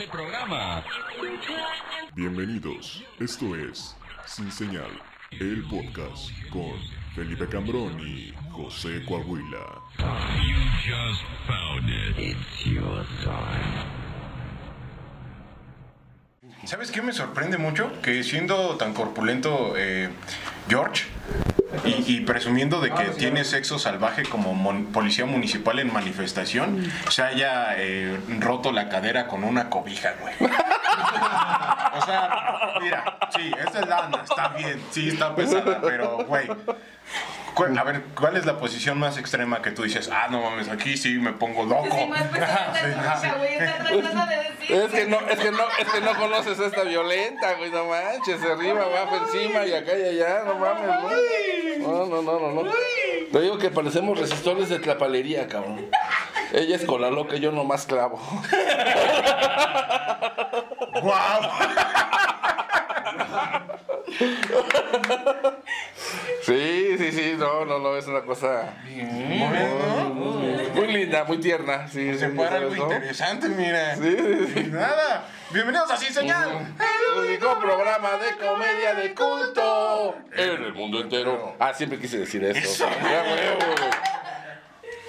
este programa. Bienvenidos, esto es Sin Señal, el podcast con Felipe Cambrón y José Coahuila. You just found it. ¿Sabes qué me sorprende mucho? Que siendo tan corpulento eh, George y, y presumiendo de que tiene sexo salvaje como mon- policía municipal en manifestación, se haya eh, roto la cadera con una cobija, güey. O sea, mira, sí, esta es lana, está bien, sí, está pesada, pero, güey. A ver, ¿cuál es la posición más extrema que tú dices? Ah, no mames, aquí sí me pongo loco. Sí, más pesada Sí, de sí. nunca, güey. Está tratando de decir. Es que no, es que no, es que no conoces a esta violenta, güey, no manches, arriba, abajo, encima y acá y allá, no mames, güey. No, no, no, no, no. Te digo que parecemos resistores de tlapalería, cabrón. Ella es con la loca, yo nomás clavo. ¡Guau! Sí, sí, sí, no, no, no, es una cosa muy, muy linda, muy tierna, sí, Se sí, ¿sabes, algo no? interesante, mira. Sí, sí, sí. Nada. Bienvenidos a Sin Señal. El único programa de comedia de culto en el mundo entero. Ah, siempre quise decir eso. Eso.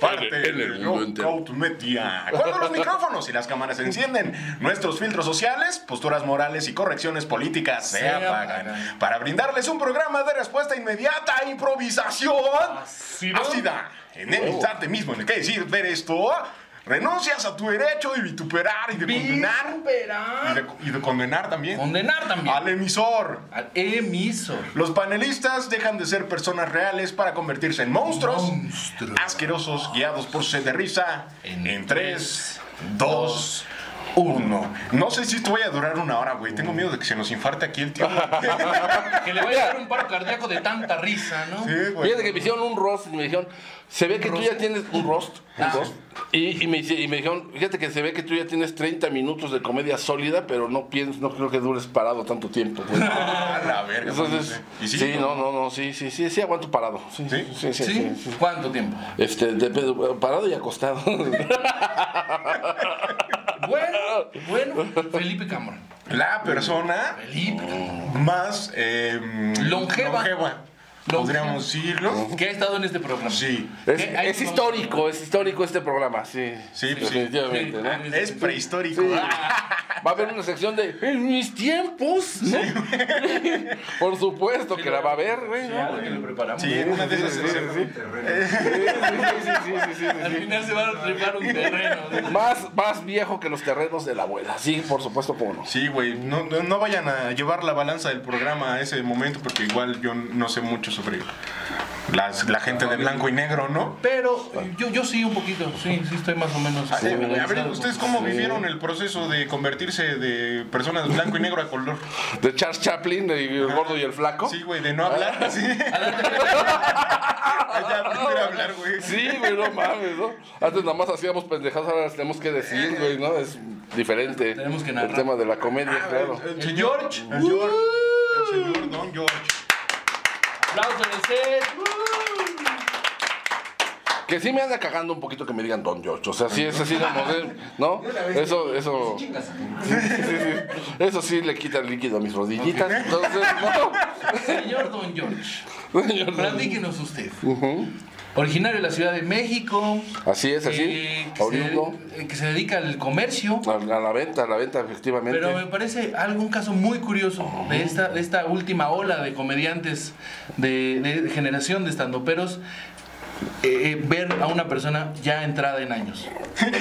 Parte En el del mundo entero. Media. Cuando los micrófonos y las cámaras se encienden, nuestros filtros sociales, posturas morales y correcciones políticas se, apagan. Para brindarles un programa de respuesta inmediata e improvisación ácida. En el instante mismo en el que decir ver esto, renuncias a tu derecho de vituperar y de condenar. Y de, y de condenar también. Condenar también. Al emisor. Al emisor. Los panelistas dejan de ser personas reales para convertirse en monstruos, Monstruos. asquerosos, guiados por sed de risa. En En 3, 2, 1. No sé si esto vaya a durar una hora, güey. Tengo miedo de que se nos infarte aquí el tío. Que le vaya a dar un paro cardíaco de tanta risa, ¿no? Sí, güey. Fíjate que me hicieron un roast y me dijeron, se ve que tú ya tienes un roast. un Ah. roast, y, y me, dice- y me dijeron, fíjate que se ve que tú ya tienes 30 minutos de comedia sólida, pero no pienso, no creo que dures parado tanto tiempo. güey". A la verga. Entonces, ¿Y sí? sí, no, no, no, sí, sí, sí, sí, aguanto parado. Sí, ¿Sí? sí, sí. ¿Sí? sí, sí. ¿Cuánto tiempo? Este, de- parado y acostado. Bueno, bueno, Felipe Cameron. La persona Felipe Cameron. más eh, Longeva. Podríamos decirlo. Que ha estado en este programa. Sí. Es, ¿Qué? Hay- es histórico, es histórico este programa, sí. Sí, pues sí. definitivamente, Sí. ¿no? Es prehistórico. Va a haber una sección de En mis tiempos, ¿no? Por supuesto que la va a haber, güey, ¿no? Algo que le preparamos. Sí, en una de esas. Sí, sí, sí. Sí, sí, sí, sí, Al sí. final se va a trepar un terreno. ¿no? Más, más viejo que los terrenos de la abuela. Sí, por supuesto, cómo no. Sí, güey, no, no, no vayan a llevar la balanza del programa a ese momento porque igual yo no sé mucho sobre las, la gente de blanco y negro, ¿no? Pero yo, yo sí un poquito, sí, sí estoy más o menos. A ver, a ver, ¿ustedes cómo vivieron el proceso de convertirse de personas de blanco y negro a color? De Charles Chaplin, de el gordo y el flaco. Sí, güey, de no hablar, sí. Allá aprender a hablar, güey. Sí, güey, no mames, ¿no? Antes nada más hacíamos pendejadas, ahora las tenemos que decir, güey, ¿no? Es diferente. Tenemos que El narrar. tema de la comedia, claro. El, El George. El George. El señor Don George. Aplauso en el set. Que sí me anda cagando un poquito que me digan Don George. O sea, sí es así, ¿no? Eso, eso. Sí, sí, sí. Eso sí le quita el líquido a mis rodillitas. Entonces, no. Señor Don George, Señor, platíquenos usted. Originario de la Ciudad de México. Así es, así. eh, que, Oriundo. se, que se dedica al comercio. A, a la venta, a la venta, efectivamente. Pero me parece algo, un caso muy curioso de esta, de esta última ola de comediantes de, de generación de estandoperos. Eh, eh, ver a una persona ya entrada en años.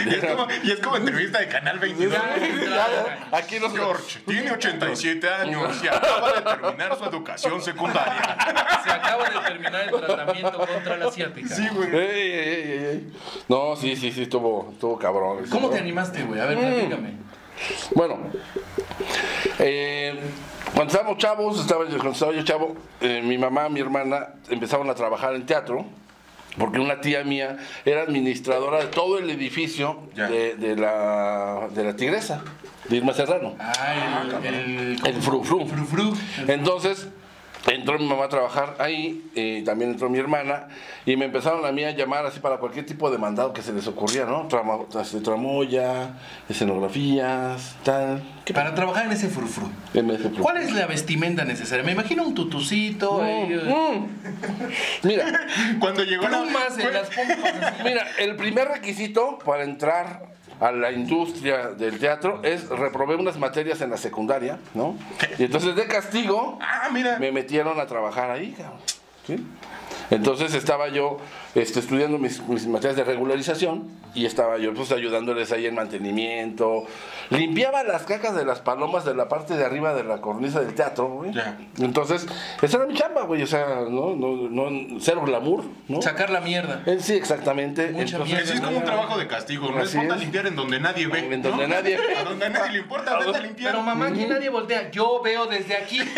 Y es como, y es como entrevista de Canal 22. Ya Ya, entrada en ya. años. Aquí nos. George tiene 87 años y acaba de terminar su educación secundaria. Se acaba de terminar el tratamiento contra la asiática. Sí, güey. Ey, ey, ey. No, sí, sí, sí, estuvo, estuvo cabrón. ¿Cómo te animaste, güey? A ver, platícame. Bueno, eh, cuando estábamos chavos, estaba, cuando estaba yo chavo, eh, mi mamá, mi hermana empezaron a trabajar en teatro. Porque una tía mía era administradora de todo el edificio de, de la, de la tigresa, de Irma Serrano. Ah, el, el, El fru fru. frufru. Entonces, entró mi mamá a trabajar ahí, y también entró mi hermana, y me empezaron a mí a llamar así para cualquier tipo de mandado que se les ocurría, ¿no? Trama- este, tramoya, escenografías, tal. ¿Qué Para trabajar en ese frufru. MF Pro. ¿Cuál es la vestimenta necesaria? Me imagino un tutucito, ahí, eh, Mira, Cuando llegó la. plumas en las pompas. así. mira, el primer requisito para entrar a la industria del teatro es reprobé unas materias en la secundaria, ¿no? Y entonces de castigo Ah, mira. me metieron a trabajar ahí, cabrón. ¿sí? Entonces estaba yo este, estudiando mis, mis materias de regularización y estaba yo pues ayudándoles ahí en mantenimiento. Limpiaba las cacas de las palomas de la parte de arriba de la cornisa del teatro, güey. Ya. Entonces, esa era mi chamba, güey. O sea, no, no, no, cero glamour, ¿no? Sacar la mierda. Eh, Sí, exactamente. Mucha Entonces, Que sí es como un trabajo de castigo, ¿no? Es Así ponte a es. limpiar en donde nadie ve. En ¿no? donde nadie ve. A donde a nadie le importa, vete a limpiar. Pero mamá, aquí nadie voltea. Yo veo desde aquí.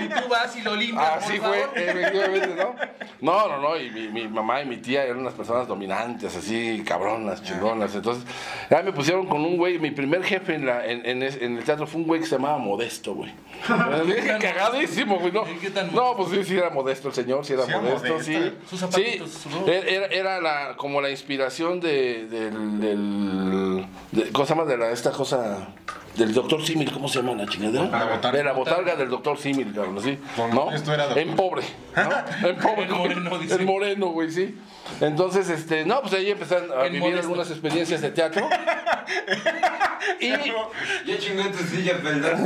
Y tú vas y lo limpias, Así por fue, favor. efectivamente, ¿no? No, no, no, y mi, mi mamá y mi tía eran unas personas dominantes, así, cabronas, chingonas. Entonces, ya me pusieron con un güey, mi primer jefe en, la, en, en, es- en el teatro fue un güey que se llamaba Modesto, güey. Cagadísimo, güey, ¿no? ¿Qué tan No, pues sí, sí era modesto el señor, sí era Sí modesto, sí. Sus zapatitos, Sí, su ropa. era, era- era la, como la inspiración de, del, del de- ¿cómo se llama? De la, esta cosa, del doctor Simil, ¿cómo se llama la chingadera? La botarga. De la botarga del doctor Simil, cabrón, ¿sí? ¿No? esto era doctor. En pobre, ¿no? En pobre. El moreno, dice. El moreno, güey, sí. Entonces, este, no, pues ahí empezaron a vivir modesto. algunas experiencias de teatro. y Ya chingó en tu silla, ¿verdad?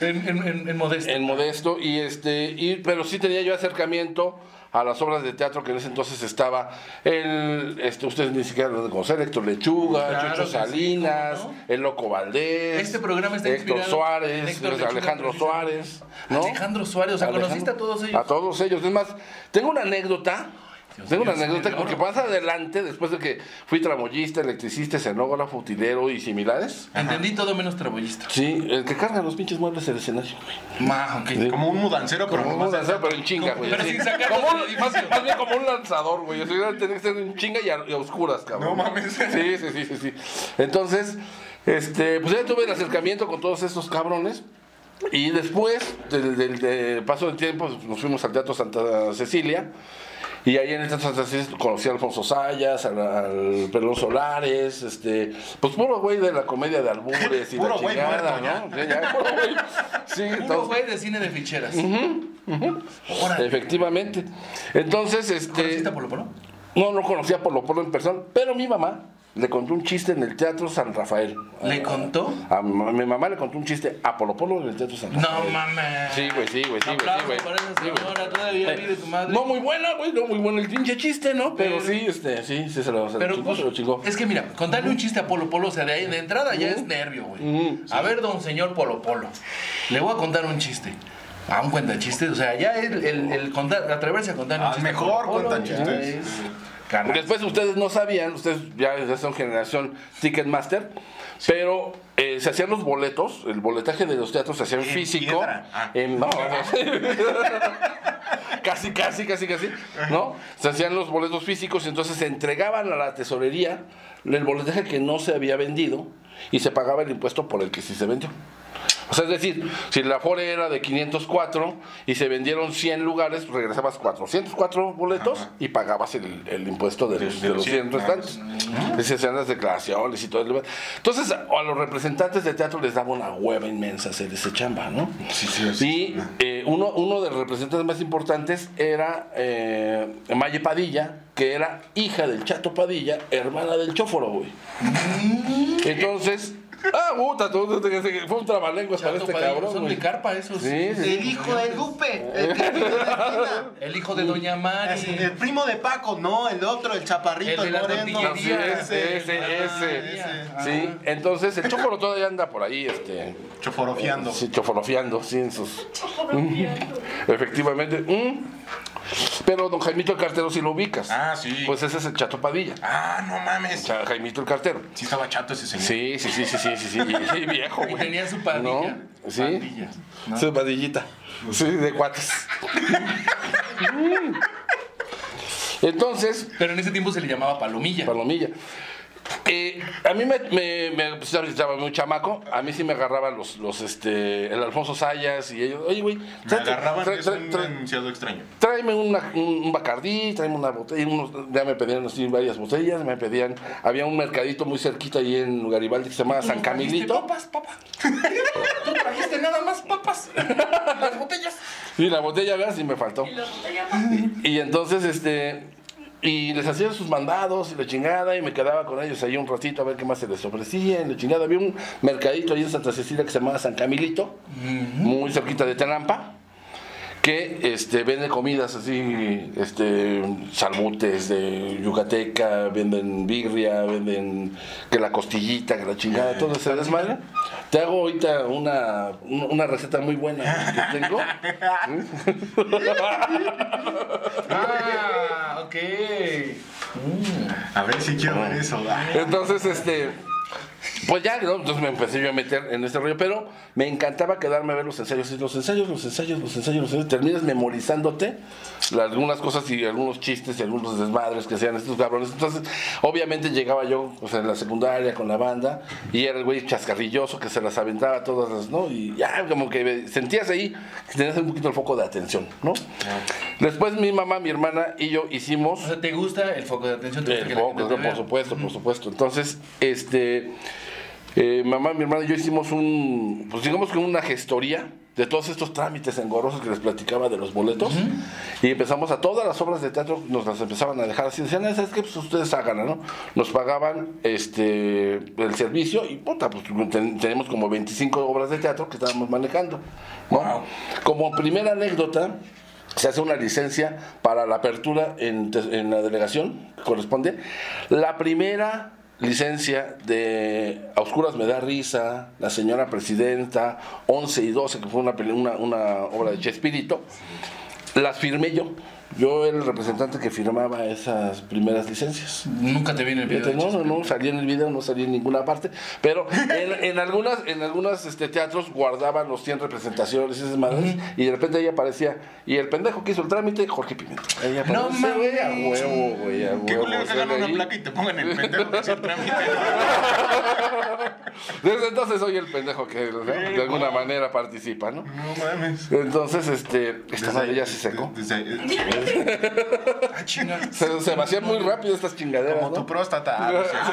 En, en, en, en modesto. en modesto y este y pero sí tenía yo acercamiento a las obras de teatro que en ese entonces estaba el este ustedes ni siquiera lo deben conocer Héctor Lechuga, Claro Chucho sí, Salinas, el Loco Valdés, Este programa está Héctor Suárez, Héctor Lechuga, Alejandro. Suárez, ¿no? Alejandro Suárez, o sea, Alejandro- conociste a todos ellos. A todos ellos. Es más, tengo una anécdota. Dios tengo una anécdota porque más adelante, después de que fui tramoyista, electricista, escenógrafo, utilero y similares. Entendí todo menos trabollista. Sí, el que carga los pinches muebles del escenario, güey. Ma, ok. Sí. Como un mudancero, pero Como un lanzador, pero en chinga, güey. Pero sin Como un- más, bien como un lanzador, güey. O sea, tenía que ser en chinga y a, y a oscuras, cabrón. No mames. Sí, sí, sí, sí, sí. Entonces, este, pues ya tuve el acercamiento con todos estos cabrones. Y después del, del- del paso del tiempo, pues, nos fuimos al Teatro Santa Cecilia. Y ahí en Santa Cecilia conocí a Alfonso Sayas, al, al Pelón Solares, este, pues puro güey de la comedia de albures y Puro la güey chingada, muerto ¿no? Sí, ya, puro güey. Sí, Puro entonces- güey de cine de ficheras. Órale. Efectivamente. Entonces, ¿Conociste este. a Polo Polo? No, no conocía a Polo Polo en persona, pero mi mamá le contó un chiste en el Teatro San Rafael. ¿Le contó? A mi, mamá- mi mamá le contó un chiste a Polo Polo en el Teatro San Rafael. No mames. Sí, güey, sí, güey, sí, güey, sí, güey. Sí, todavía Eh, vive tu madre. No muy buena, güey, no muy bueno el pinche chiste, ¿no? Pero, Pero- sí, este, sí, sí se lo, se Pero, chingó, pues, se lo chingó. es que mira, contarle un chiste a Polo Polo, o sea, de ahí de entrada ya es nervio, güey. A ver, don señor Polo Polo, le voy a contar un chiste. A un cuenta chistes, o sea, ya el, el, el contar, atreverse a contar un Al chiste. mejor Polo Polo, Después ustedes no sabían, ustedes ya, ya son generación Ticketmaster, pero eh, se hacían los boletos, el boletaje de los teatros se hacía en físico. Ah. en- no, casi, casi, casi, casi, ¿no? Se hacían los boletos físicos y entonces se entregaban a la tesorería el boletaje que no se había vendido y se pagaba el impuesto por el que sí se vendió. O sea, es decir, si la Afore era de 504 y se vendieron 100 lugares, regresabas 404 boletos y pagabas el, el impuesto de, los, de los 100 restantes. Se hacían las declaraciones y todo el. Entonces, a, a los representantes de teatro les daba una hueva inmensa hacer ese chamba, ¿no? Sí, sí, sí. Y eh, uno, uno de los representantes más importantes era eh, Maye Padilla, que era hija del Chato Padilla, hermana del Chóforo, güey. Entonces, ah, puta, tú- tú- tú- fue un trabalenguas para este cabrón, Son de carpa esos. Sí, sí. El hijo de Lupe, el hijo de Doña. Mari. El primo de Paco, no, el otro, el chaparrito, El moreno. Sí, ese, ese, ese. Sí, entonces el Chóforo todavía anda por ahí, este, Choforofiando. sí, choforofiando, sí, en sus... Efectivamente. Mm. Pero don Jaimito el Cartero sí lo ubicas. Ah, sí. Pues ese es el Chato Padilla. Ah, no mames. Cha- Jaimito el Cartero. Sí estaba chato ese señor. Sí, sí, sí, sí, sí, sí, sí, y- y viejo, Y güey. tenía su pandilla. ¿No? Sí. Pandilla, ¿no? Su padillita. Sí, de cuates. Entonces, Pero en ese tiempo se le llamaba palomilla. Palomilla. Eh, a mí me, me, me- pues, estaba muy chamaco, a mí sí me agarraban los, los este, el Alfonso Sayas y ellos, oye, güey, Me agarraban, tra- es tra- un enunciado extraño. tráeme una- un, un bacardí, tráeme una botella, unos- ya me pedían así varias botellas, me pedían, había un mercadito muy cerquita ahí en Garibaldi que se llamaba San Camilito. papas, papá? Tú trajiste nada más papas. Las botellas. Y la botella, veas, y me faltó. Y entonces, este, y les hacía sus mandados y la chingada, y me quedaba con ellos ahí un ratito a ver qué más se les ofrecía. Y la chingada, había un mercadito ahí en Santa Cecilia que se llamaba San Camilito, muy cerquita de Tenampa, que este, vende comidas así, este, salbutes de yucateca, venden birria, venden que la costillita, que la chingada, todo ese desmadre. Te hago ahorita una, una receta muy buena que tengo. Ah, ok. A ver si quiero ver eso. Ay, Entonces, este, pues ya, ¿no? Entonces me empecé yo a meter en este rollo, pero me encantaba quedarme a ver los ensayos, y los ensayos, los ensayos, los ensayos, los ensayos. Terminas memorizándote algunas cosas y algunos chistes y algunos desmadres que hacían estos cabrones. Entonces, obviamente llegaba yo, o sea, en la secundaria con la banda y era el güey chascarrilloso que se las aventaba todas las, ¿no? Y ya, como que sentías ahí que tenías un poquito el foco de atención, ¿no? Después mi mamá, mi hermana y yo hicimos O sea, ¿te gusta el foco de atención? ¿Te gusta el que la foco, gente te por supuesto, por supuesto. Entonces, este, eh, mamá, mi hermana y yo hicimos un, pues digamos que una gestoría de todos estos trámites engorrosos que les platicaba de los boletos y empezamos a todas las obras de teatro nos las empezaban a dejar así decían "Ah, ¿sabes qué? pues ustedes hagan ¿no? nos pagaban este el servicio y puta pues ten- tenemos como 25 obras de teatro que estábamos manejando ¿no? como primera anécdota se hace una licencia para la apertura en, en la delegación que corresponde. La primera licencia de A Oscuras me da risa, La señora presidenta, 11 y 12, que fue una, una, una obra de Chespirito, las firmé yo. Yo era el representante que firmaba esas primeras licencias. Nunca te viene el video. No, no, no, salí en el video, no salí en ninguna parte, pero en, en algunas, en algunas este, teatros guardaban los 100 representaciones y esas madres, y de repente ahí aparecía, y el pendejo que hizo el trámite, Jorge. Ahí aparece, No güey, a mames. huevo, güey, a Qué huevo. culero que una placa y te pongan el pendejo que hace el trámite. Desde entonces soy el pendejo que ¿no? de alguna manera participa, ¿no? No mames. Entonces, este, esta madre ya se secó. Desde- Ah, chinga. Se, se vacían muy rápido estas chingaderas, como tu ¿no? próstata. Ah, no es cierto.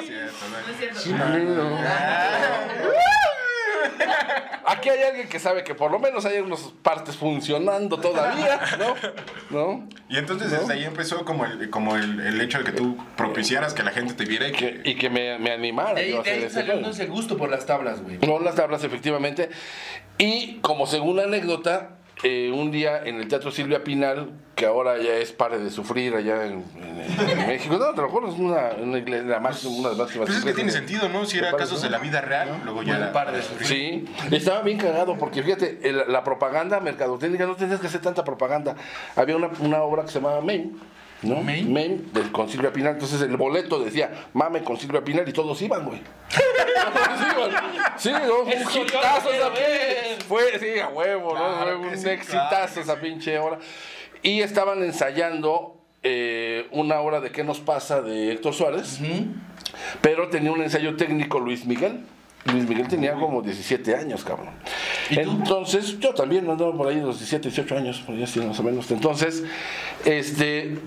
Sí, es cierto, ¿no? No es cierto. Aquí hay alguien que sabe que por lo menos hay unas partes funcionando todavía, ¿no? ¿No? Y entonces desde ahí empezó como el, como el, el hecho de que tú propiciaras que la gente te viera y que... Y que me, me animara. De ahí, yo a de hacer ahí ese salió rollo. entonces el gusto por las tablas, güey. No, las tablas, efectivamente. Y como segunda anécdota, eh, un día en el Teatro Silvia Pinal, que ahora ya es Pare de Sufrir allá en, en- en México, no, te lo juro, es una, una, iglesia, la máxima, una de las máximas Pues es que tiene sentido, ¿no? Si era Pare, casos ¿no? de la vida real, luego ya... Bueno, era- par de sufrir. Sí, estaba bien cagado porque fíjate, el- la propaganda mercadotécnica no tenías que hacer tanta propaganda. Había una, una obra que se llamaba Main, ¿no? Main. de- con Silvia Pinal. Entonces el boleto decía Mame con Silvia Pinal y todos iban, güey. Todos iban. Sí, ¿no? Un hitazo esa pinche- Fue, sí, a huevo, ¿no? Claro un sí, exitazo claro esa pinche obra. Y estaban ensayando eh, una obra de ¿Qué nos pasa? de Héctor Suárez. Pero tenía un ensayo técnico Luis Miguel. Luis Miguel tenía como 17 años, cabrón. Entonces, yo también andaba por ahí de los 17, 18 años, por ahí así más o menos. Entonces, este,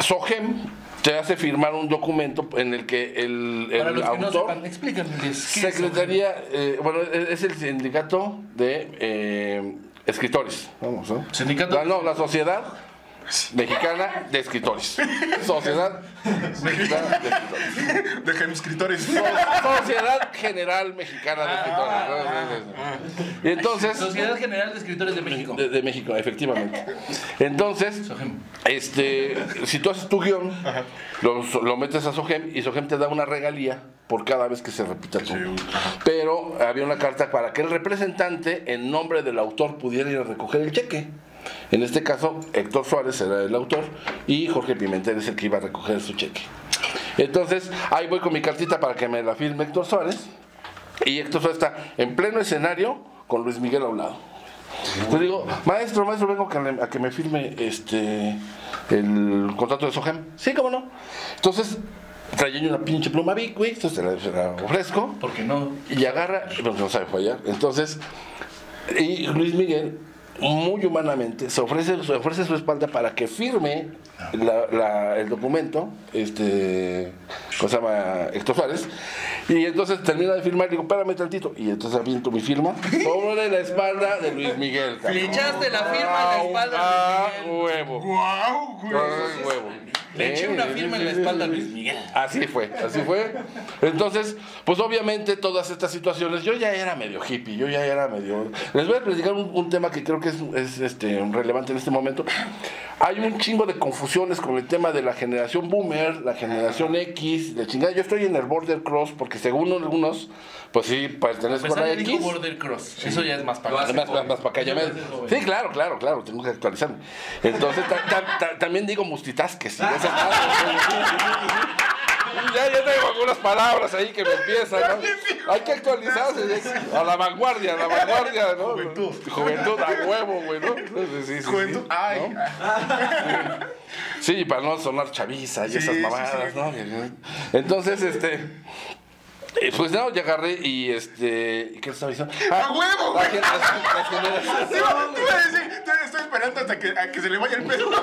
Sogem te hace firmar un documento en el que el, el Para los que no autor... sepan, explícanles. ¿qué es Secretaría, eh, bueno, es es el sindicato de eh, escritores. Vamos, ¿no? Sindicato- La- no, la Sociedad Mexicana de Escritores. Sociedad Mexicana de Escritores. Dejen escritores. So- Sociedad General Mexicana de Escritores. Y entonces, Sociedad General de Escritores de México. de, de México, efectivamente. Entonces, este, si tú haces tu guion, lo, lo metes a Sogem y Sogem te da una regalía por cada vez que se repita tu. Pero había una carta para que el representante, en nombre del autor, pudiera ir a recoger el cheque. En este caso, Héctor Suárez era el autor y Jorge Pimentel es el que iba a recoger su cheque. Entonces, ahí voy con mi cartita para que me la firme Héctor Suárez. Y Héctor Suárez está en pleno escenario con Luis Miguel a un lado. Entonces digo, maestro, maestro, vengo a que me firme este el contrato de Sogem. Sí, cómo no. Entonces, traía una pinche pluma Vic, güey, entonces se la, ofrezco. Porque no. Y agarra, porque no sabe fallar. Entonces, y Luis Miguel, muy humanamente, se ofrece, se ofrece su espalda para que firme la- la- el documento, este, ¿cómo se llama? Héctor Suárez. Y entonces termina de firmar y digo, espérame tantito. Y entonces aviento mi firma sobre la espalda de Luis Miguel. cabrón. Le echaste la firma en la espalda Ah, a Luis Miguel. huevo. ¡Guau, güey! Ah, huevo. Le eché una firma en la espalda a. Luis Miguel. Así fue, así fue. Entonces, pues obviamente todas estas situaciones, yo ya era medio hippie, yo ya era medio... Les voy a platicar un, un tema que creo que es, es, este, relevante en este momento. Hay un chingo de confusiones con el tema de la generación boomer, la generación X, de chingada. Yo estoy en el border cross porque según algunos, pues sí, pertenezco a Empezar la X. Border Cross. Eso ya es más para Además, más, más para acá, ya me- Sí, claro, claro, claro, tengo que actualizarme. Entonces, ta- ta- ta- también digo multitasking. sí, madre, ya, ya tengo algunas palabras ahí que me empiezan, ¿no? Hay que actualizarse, a la vanguardia, a la vanguardia, ¿no? Juventud. Juventud a huevo, güey, ¿no? Sí, sí, sí, Juventud. Ay, ¿no? Sí, para no sonar chaviza y esas mamadas. ¿no? Entonces, este... eh, Pues no, ya agarré y este... ¿Qué estaba diciendo? Ah, ¡A huevo, la güey! gen- las- las generaciones- Te iba, te iba a decir, te- estoy esperando hasta que, a que se le vaya el pedo.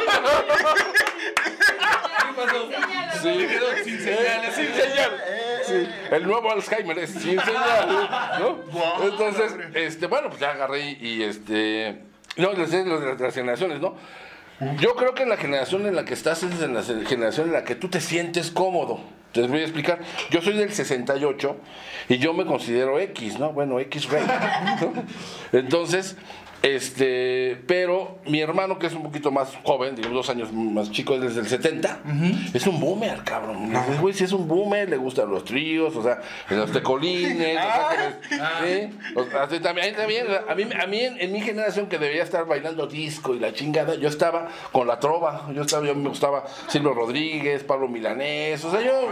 Sí, sin señales. sin señal. Sí, el nuevo Alzheimer es sin señal, ¿no? Guau, Entonces, este, bueno, pues ya agarré y, y, este, no, les decía lo de las, las generaciones, ¿no? Yo creo que en la generación en la que estás es en la generación en la que tú te sientes cómodo. Te voy a explicar. Yo soy del 68 y yo me considero X, ¿no? Bueno, X rey. Entonces, este, pero mi hermano, que es un poquito más joven, digo, dos años más chico, es desde el 70, es un boomer, cabrón. Ese Güey, sí es un boomer, le gustan los tríos, o sea, los tecolines, o sea, que les- sí, o sea, así también, a mí también, a mí, a mí en, en mi generación que debía estar bailando disco y la chingada, yo estaba con la trova, yo estaba, yo me gustaba Silvio Rodríguez, Pablo Milanés, o sea, yo,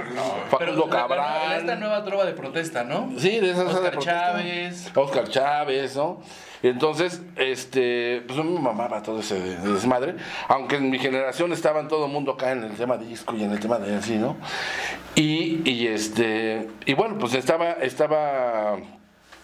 Facundo la- la- Cabral. Esta nueva trova de protesta, ¿no? Sí, de esas Oscar de protesta. Chávez. Oscar Chávez, ¿no? Entonces, este, pues a mí me mamaba todo ese desmadre, aunque en mi generación estaban todo el mundo acá en el tema de disco y en el tema de así, ¿no? Y, y este, y bueno, pues estaba, estaba,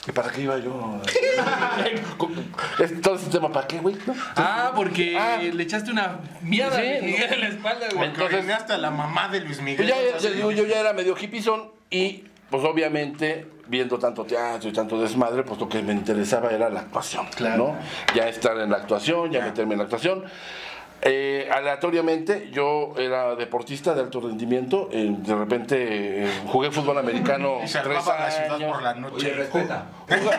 ¿y para qué iba yo? Todo ese tema, ¿para qué, güey? ¿No? Ah, porque Ah. le echaste una mierda Sí, a Luis Miguel no. en la espalda, güey. Entonces- hasta la mamá de Luis Miguel. Pues ya, sea, ya sí. digo, yo ya era medio hippizón y pues obviamente viendo tanto teatro y tanto desmadre, pues lo que me interesaba era la actuación, Claro. ¿no? Ya estar en la actuación, ya meterme en la actuación. Eh, aleatoriamente, yo era deportista de alto rendimiento, eh, de repente eh, jugué fútbol americano Y tres salvaba la ciudad años. por la Oye, noche. respeta. Jugaba,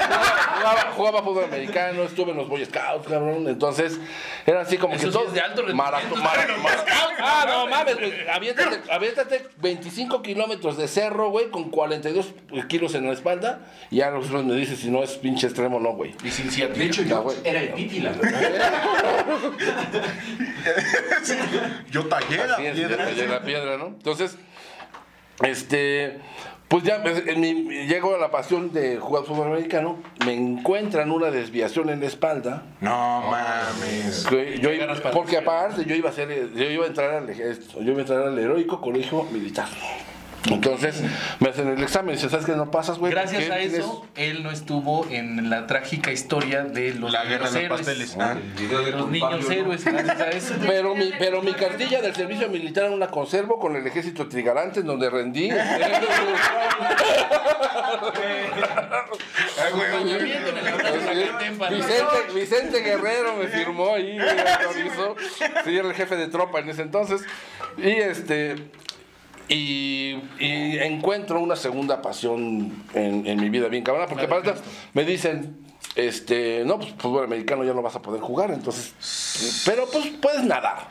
jugaba- jugaba fútbol americano, estuve en los Boy Scouts, cabrón. Entonces, era así como Eso que sí todo. es de alto rendimiento, maratón- estar en mara- los mara- Scouts, Ah, no mames, güey. Aviéntate, aviéntate 25 kilómetros de cerro, güey, con 42 kilos en la espalda. Y ya los otros me dices si no es pinche extremo, no, güey. Y sin. De hecho, Ya, yo era el pípila. Yo tallé la es, piedra. cayó la piedra, ¿no? Entonces, este, pues ya pues, en mi- llego a la pasión de jugar fútbol americano, me encuentran una desviación en la espalda. No mames. que yo iba- porque aparte yo iba a ser, yo iba a entrar al ejército, yo iba a entrar al heroico colegio militar. Entonces me hacen el examen y dicen, ¿sabes que no pasas, güey? Gracias ¿Qué a tienes?" eso, él no estuvo en la trágica historia de los La guerra de los héroes. pasteles. Ah. De Los niños héroes, gracias a eso. Pero mi, pero mi cartilla del servicio militar aún la conservo con el ejército trigarante en donde rendí. Vicente Guerrero me firmó ahí, me autorizó. Sí, era el jefe de tropa en ese entonces. Y este. Y, y encuentro una segunda pasión en, en mi vida bien cabrona, porque me dicen, este, no, pues fútbol americano ya no vas a poder jugar, entonces, pero pues puedes nadar.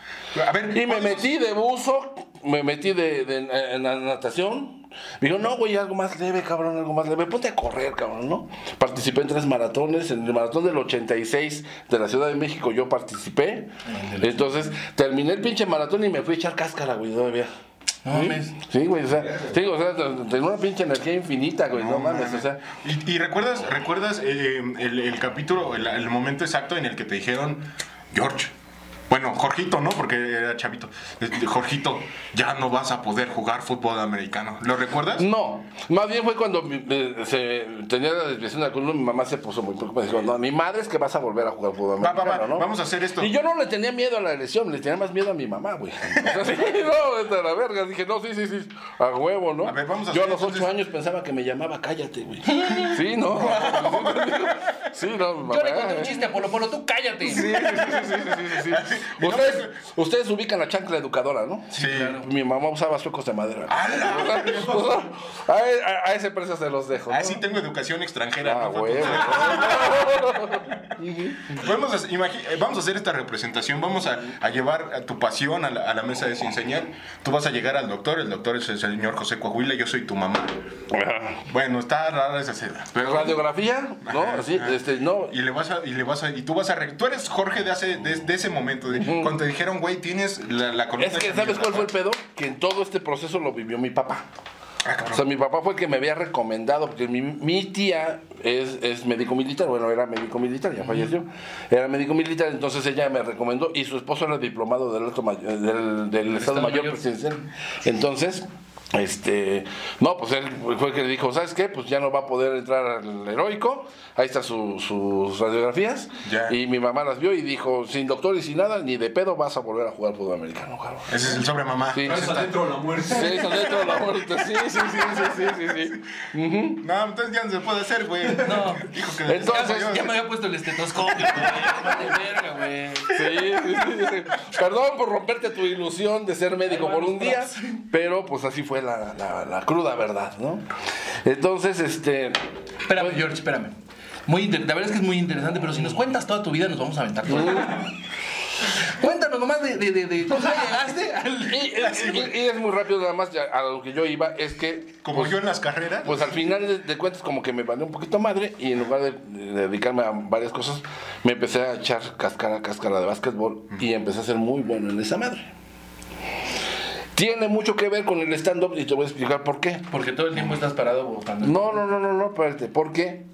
A ver, Y me ¿podemos- metí de buzo, me metí de, de- en la natación. Me dijo, no, güey, algo más leve, cabrón, algo más leve. Ponte a correr, cabrón, ¿no? Participé en tres maratones. En el maratón del 86 de la Ciudad de México yo participé. Entonces, terminé el pinche maratón y me fui a echar cáscara, güey, todavía. No mames. Sí, güey, o sea, sí, o sea, tenía una pinche energía infinita, güey, no, mames, o sea. ¿Y, y recuerdas, recuerdas eh, el, el capítulo, el, el momento exacto en el que te dijeron, George, Bueno, Jorgito, ¿no? Porque era chavito. Este, Jorgito, ya no vas a poder jugar fútbol americano. ¿Lo recuerdas? No, más bien fue cuando eh, se tenía la desviación de la columna, mi mamá se puso muy preocupada. Dijo, no, mi madre es que vas a volver a jugar fútbol Va, va, americano, va, ¿no? vamos a hacer esto. Y yo no le tenía miedo a la lesión, le tenía más miedo a mi mamá, güey. O sea, sí, no, vete a la verga. Dije, no, sí, sí, sí, a huevo, ¿no? A ver, vamos a yo a los ocho entonces- años pensaba que me llamaba cállate, güey. Sí, no. Sí, no, mi Yo le mamá, conté un chiste a Polo Polo, tú cállate. Sí, sí, sí, sí, sí, sí, sí. Ustedes, ustedes ubican la chancla educadora, ¿no? Sí. Mi mamá usaba suecos de madera. ¡Hala! A, a- a ese precio se los dejo. ¿no? Ah, sí tengo educación extranjera. Ah, güey. Vamos a, imagi- eh, vamos a hacer esta representación, vamos a, a llevar a tu pasión a la, mesa de Sin Señal. Tú vas a llegar al doctor, el doctor es el señor José Coahuila, yo soy tu mamá. Bueno, está rara esa escena. Pero Radiografía, ¿no? Así, este, no. Y le vas a, y le vas a, y tú vas a, tú eres Jorge de hace, de, de ese momento, cuando te dijeron, güey, tienes la, la columna Es que, ¿sabes cuál fue el pedo? Que en todo este proceso lo vivió mi papá. Ah. O sea, mi papá fue el que me había recomendado, porque mi, mi tía es, es médico militar, bueno, era médico militar, ya falleció, era médico militar, entonces ella me recomendó, y su esposo era diplomado del, alto del, del Estado, Mayor. Presidencial. Entonces, este, no, pues él fue el que le dijo, ¿sabes qué? Pues ya no va a poder entrar al heroico, ahí están su- sus radiografías, Ya. y mi mamá las vio y dijo, sin doctor y sin nada, ni de pedo vas a volver a jugar fútbol americano, cabrón. Ese es el sobre mamá. Sí. Adentro de la muerte. Sí, eso dentro de la muerte, sí, sí, sí, sí, sí, sí. No, entonces ya no se puede hacer, güey. No. Dijo que Entonces, Ya, ya me había puesto el estetoscopio, güey. Vale verga, güey. Sí, sí, sí, sí. Perdón por romperte tu ilusión de ser médico por un día, pero pues así fue la, la- la cruda verdad, ¿no? Entonces, este. Espérame, George, espérame. Muy inter- la verdad es que es muy interesante, pero si nos cuentas toda tu vida, nos vamos a aventar todo. Cuéntanos nomás de, de, de, de cómo llegaste al... Y, y- y es muy rápido nada más, a lo que yo iba, es que. Como pues, yo en las carreras. Pues al final de, de cuentas como que me valió un poquito madre y en lugar de, de dedicarme a varias cosas, me empecé a echar cáscara, cáscara de básquetbol y empecé a ser muy bueno en esa madre. Tiene mucho que ver con el stand-up y te voy a explicar por qué. Porque todo el tiempo estás parado votando. No, no, no, no, no, espérate, porque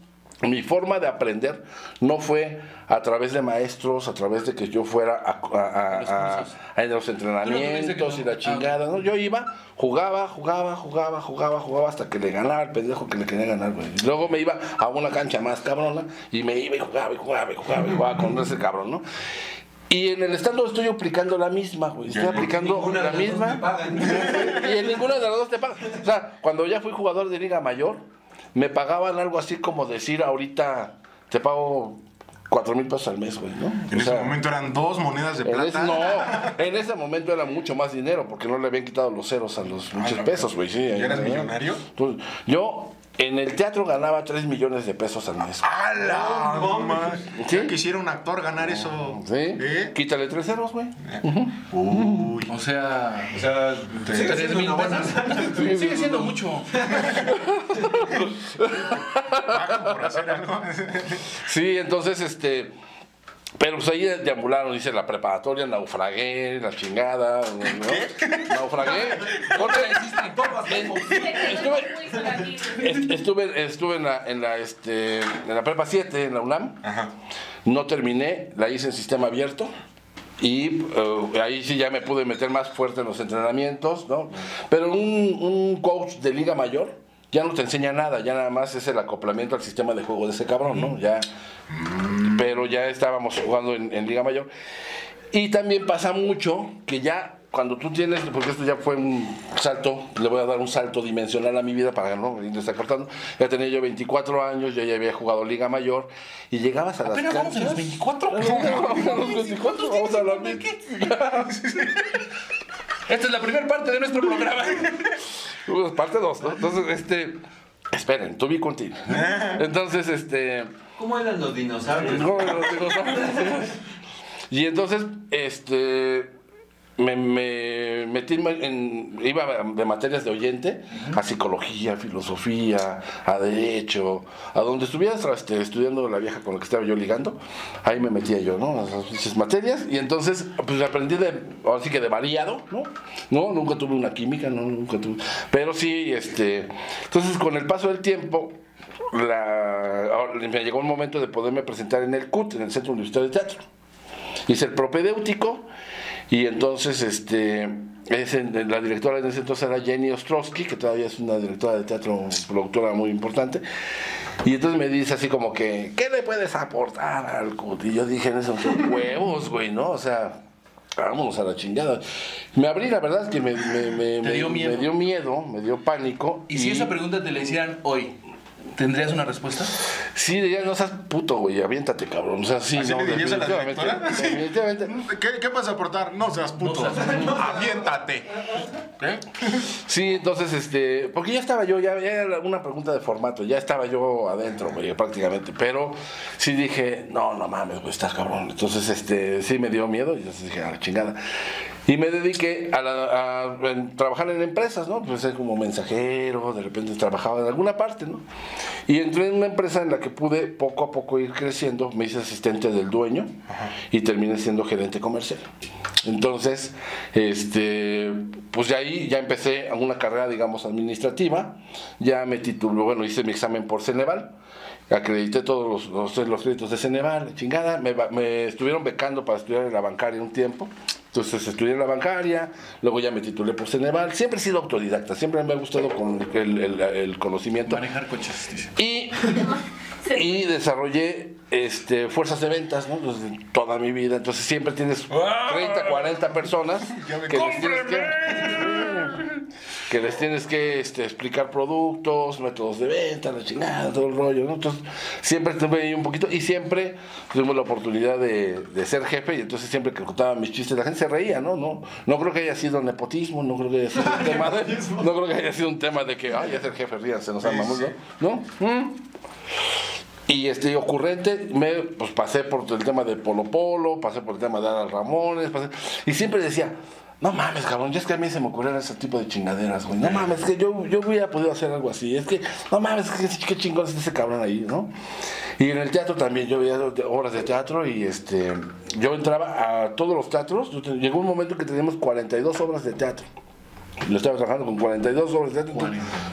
mi forma de aprender no fue a través de maestros, a través de que yo fuera a, a- a- los a- entrenamientos y la Ah, chingada, ¿no? Yo iba, jugaba, jugaba, jugaba, jugaba, jugaba hasta que le ganaba al pendejo que le quería ganar, güey. Y Luego me iba a una cancha más cabrona y me iba y jugaba y jugaba y jugaba y jugaba con ese cabrón, ¿no? Y en el stand estoy aplicando la misma, güey. Estoy aplicando la misma. Y en ninguna de las dos te pagan. O sea, cuando ya fui jugador de Liga Mayor, me pagaban algo así como decir ahorita te pago cuatro mil pesos al mes, güey, ¿no? En O ese sea, momento eran dos monedas de en plata. ese, no, en ese momento era mucho más dinero porque no le habían quitado los ceros a los muchos no, pesos, güey. Sí, ¿Y ahí, eras millonario? Entonces, yo en el teatro ganaba 3 millones de pesos al mes. ¡Hala! No! ¿Sí? Quisiera un actor ganar eso. ¿Sí? ¿Eh? Quítale tres ceros, güey. Uy. O sea... O sea, sigue ¿Tres siendo mil pesos? Sigue siendo mucho. Pago por hacer algo. Sí, entonces, este. Pero pues ahí deambularon, dice la preparatoria, naufragué, la chingada, ¿no? Naufragué. Estuve, est- estuve, estuve en la, en la, este, en la prepa 7, en la UNAM. Ajá. No terminé, la hice en sistema abierto. Y eh, ahí sí ya me pude meter más fuerte en los entrenamientos, ¿no? Pero un, un coach de Liga Mayor ya no te enseña nada, ya nada más es el acoplamiento al sistema de juego de ese cabrón, ¿no? Ya, pero ya estábamos jugando en, en Liga Mayor. Y también pasa mucho que ya cuando tú tienes, porque esto ya fue un salto, le voy a dar un salto dimensional a mi vida para no estar cortando. Ya tenía yo 24 años, yo ya había jugado Liga Mayor y llegabas a las Apenas vamos en los canchas- 24. Vamos a los 24, vamos a la Esta es la primera parte de nuestro programa. Parte 2, ¿no? Entonces, este. Esperen, to be continued. Entonces, este. ¿Cómo eran los dinosaurios? no, no, digo, no. Y entonces, este. Me, me metí en. Iba de materias de oyente a psicología, filosofía, a derecho, a donde estuvieras este, estudiando la vieja con la que estaba yo ligando. Ahí me metía yo, ¿no? A Esas pinches materias. Y entonces, pues aprendí de. Ahora sí que de variado, ¿no? No, nunca tuve una química, no, nunca tuve. Pero sí, este. Entonces, con el paso del tiempo, la, me llegó el momento de poderme presentar en el CUT, en el Centro Universitario de Teatro. hice el propedéutico y entonces este es en- la directora en ese entonces era Jenny Ostrowski, que todavía es una directora de teatro, productora muy importante. Y entonces me dice así como que, ¿qué le puedes aportar al CUT? Y yo dije en esos huevos, güey, ¿no? O sea, vámonos a la chingada. Me abrí, la verdad es que me, me- me- me- dio miedo. me dio miedo, me dio pánico. Y si esa pregunta te la hicieran hoy, ¿tendrías una respuesta? Sí, diría, no seas puto, güey, aviéntate, cabrón. O sea, sí, ¿Así no, le dirías a la definitivamente. directora? Sí. definitivamente. ¿Qué, qué vas a aportar? No seas puto. Aviéntate. ¿Qué? Sí, entonces, este, porque ya estaba yo, ya, ya era una pregunta de formato, ya estaba yo adentro, güey, prácticamente, pero sí dije, no, no mames, güey, estás cabrón. Entonces, este, sí me dio miedo y entonces dije, a la chingada. Y me dediqué a, la- a- trabajar en empresas, ¿no? Pues como mensajero, de repente trabajaba en alguna parte, ¿no? Y entré en una empresa en la que pude poco a poco ir creciendo, me hice asistente del dueño y terminé siendo gerente comercial. Entonces, este, pues de ahí ya empecé una carrera, digamos, administrativa, ya me titulé, bueno, hice mi examen por Ceneval, acredité todos los, los, los créditos de Ceneval, chingada, me, me estuvieron becando para estudiar en la bancaria un tiempo, entonces estudié en la bancaria, luego ya me titulé por Ceneval, siempre he sido autodidacta, siempre me ha gustado con el, el- el conocimiento. Manejar coches, dice. Y, y desarrollé este, fuerzas de ventas ¿no? Desde toda mi vida. Entonces siempre tienes 30, 40 personas que que, les tienes que este, explicar productos, métodos de venta, la chingada, todo el rollo. ¿no? Entonces siempre tuve ahí un poquito y siempre tuve la oportunidad de, de ser jefe y entonces siempre que contaba mis chistes la gente se reía, ¿no? No, no creo que haya sido nepotismo, no creo que haya sido un tema de, no creo que haya sido un tema de que, ay, ya ser jefe, ríanse, nos amamos, ¿no? ¿No? ¿Mm? Y este ocurrente, me pues pasé por el tema de Polo Polo, pasé por el tema de Adal Ramones, pasé, y siempre decía, no mames, cabrón, ya es que a mí se me ocurrieron ese tipo de chingaderas, güey. No mames, es que yo, yo hubiera podido hacer algo así. Es que, no mames, es que qué chingón es ese cabrón ahí, ¿no? Y en el teatro también, yo veía obras de teatro y este, yo entraba a todos los teatros. Llegó un momento que teníamos 42 obras de teatro. Yo estaba trabajando con 42 obras de teatro.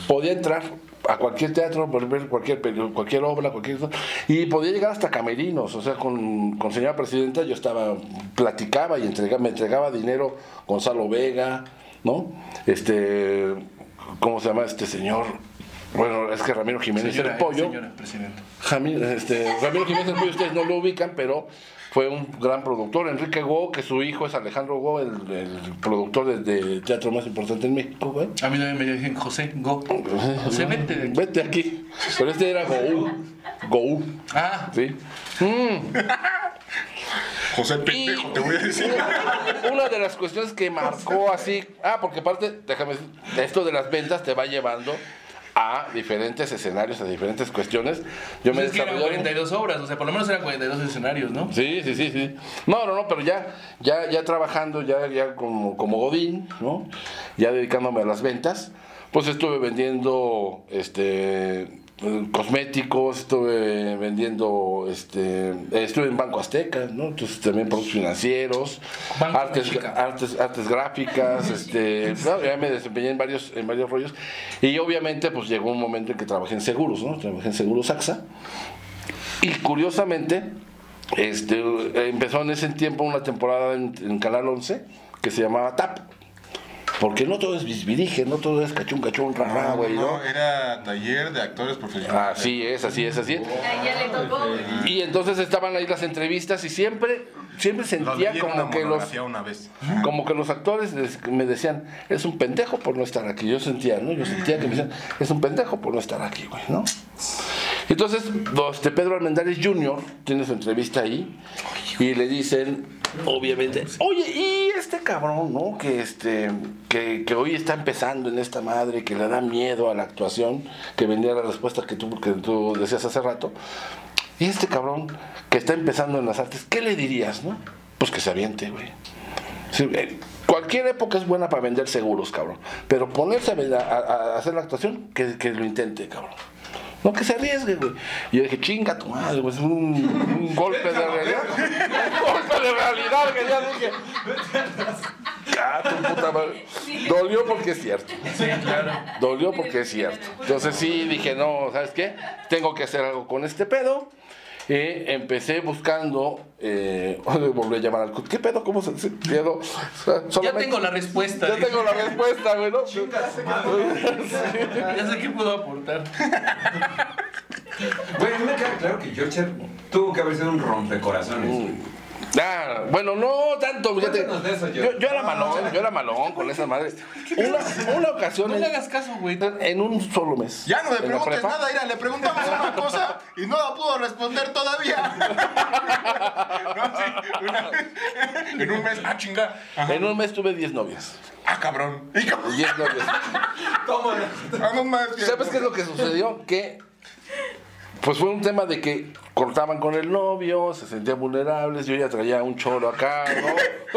podía entrar a cualquier teatro, por ver cualquier, cualquier obra, cualquier cosa, y podía llegar hasta camerinos. O sea, con, con señora presidenta yo estaba, platicaba y entregaba, me entregaba dinero Gonzalo Vega, ¿no? Este, ¿cómo se llama este señor? Bueno, es que Ramiro Jiménez Señora, el pollo. Señora presidenta. Jami- este, Ramiro Jiménez el Pollo, ustedes no lo ubican, pero fue un gran productor. Enrique Go, que su hijo es Alejandro Go, el, el productor de, de teatro más importante en México, güey. A mí también me dicen José, go. José, vete de aquí. Vete aquí. Pero este era Gou. Gou. Ah, ¿Sí? Mm. José Pendejo, te voy a decir. Una de las cuestiones que marcó así. Ah, porque aparte, déjame decir, de esto de las ventas te va llevando a diferentes escenarios, a diferentes cuestiones. Yo me pues es que eran desarrollé. 42 obras, o sea, por lo menos eran 42 escenarios, ¿no? Sí, sí, sí, sí. No, no, no, pero ya, ya, ya trabajando, ya, ya como, como Godín, ¿no? Ya dedicándome a las ventas, pues estuve vendiendo este cosméticos, estuve vendiendo, este, estuve en Banco Azteca, ¿no? Entonces también productos financieros, Banco artes, artes, artes gráficas, este, no, ya me desempeñé en varios, en varios rollos. Y obviamente, pues llegó un momento en que trabajé en seguros, ¿no? Trabajé en seguros AXA. Y curiosamente, este, empezó en ese tiempo una temporada en, en Canal 11 que se llamaba TAP. Porque no todo es bisbirige, no todo es cachún, cachún, rara, güey, ¿no? no, era taller de actores profesionales. Así es, así es, así es. Y entonces estaban ahí las entrevistas y siempre, siempre sentía como que los, una vez. como que los actores me decían, es un pendejo por no estar aquí. Yo sentía, ¿no? Yo sentía que me decían, es un pendejo por no estar aquí, güey, ¿no? Entonces, este Pedro Armendáriz Jr. tiene su entrevista ahí y le dicen, obviamente, oye, y este cabrón, ¿no? Que este, que, hoy está empezando en esta madre, que le da miedo a la actuación, que vendía la respuesta que tú, que tú decías hace rato. Y este cabrón que está empezando en las artes, ¿qué le dirías, no? Pues que se aviente, güey. Sí, eh, cualquier época es buena para vender seguros, cabrón. Pero ponerse a, hacer la actuación, que lo intente, cabrón. No, que se arriesgue, güey. Y yo dije, chinga tu madre, güey. Es un, un golpe de realidad. Un golpe de realidad que ya dije. Ah, tu puta madre. Dolió porque es cierto. Sí, claro. Dolió porque es cierto. Entonces sí dije, no, ¿sabes qué? Tengo que hacer algo con este pedo. Eh, empecé buscando, eh, volví a llamar al CUT. ¿Qué pedo? ¿Cómo se dice? Pedo. O sea, Ya tengo la respuesta. Ya tengo la respuesta, güey, ¿no? Ya sé qué puedo aportar. Güey, me queda claro que George tuvo que haber sido un rompecorazones. Ah, bueno, no tanto. ya te- eso, yo, George. yo era malón, yo era malón con esa madre. Una, una ocasión No le hagas caso, güey. en un solo mes. Ya no le preguntes nada, Ira, le preguntamos una cosa y no la pudo responder todavía. No, sí, una en un mes, ah, chinga. Ajá. En un mes tuve 10 novias. Ah, cabrón. Y como- 10 novias. Vamos más. ¿Sabes qué es lo que sucedió? Que pues fue un tema de que cortaban con el novio, se sentían vulnerables, yo ya traía un choro acá, ¿no?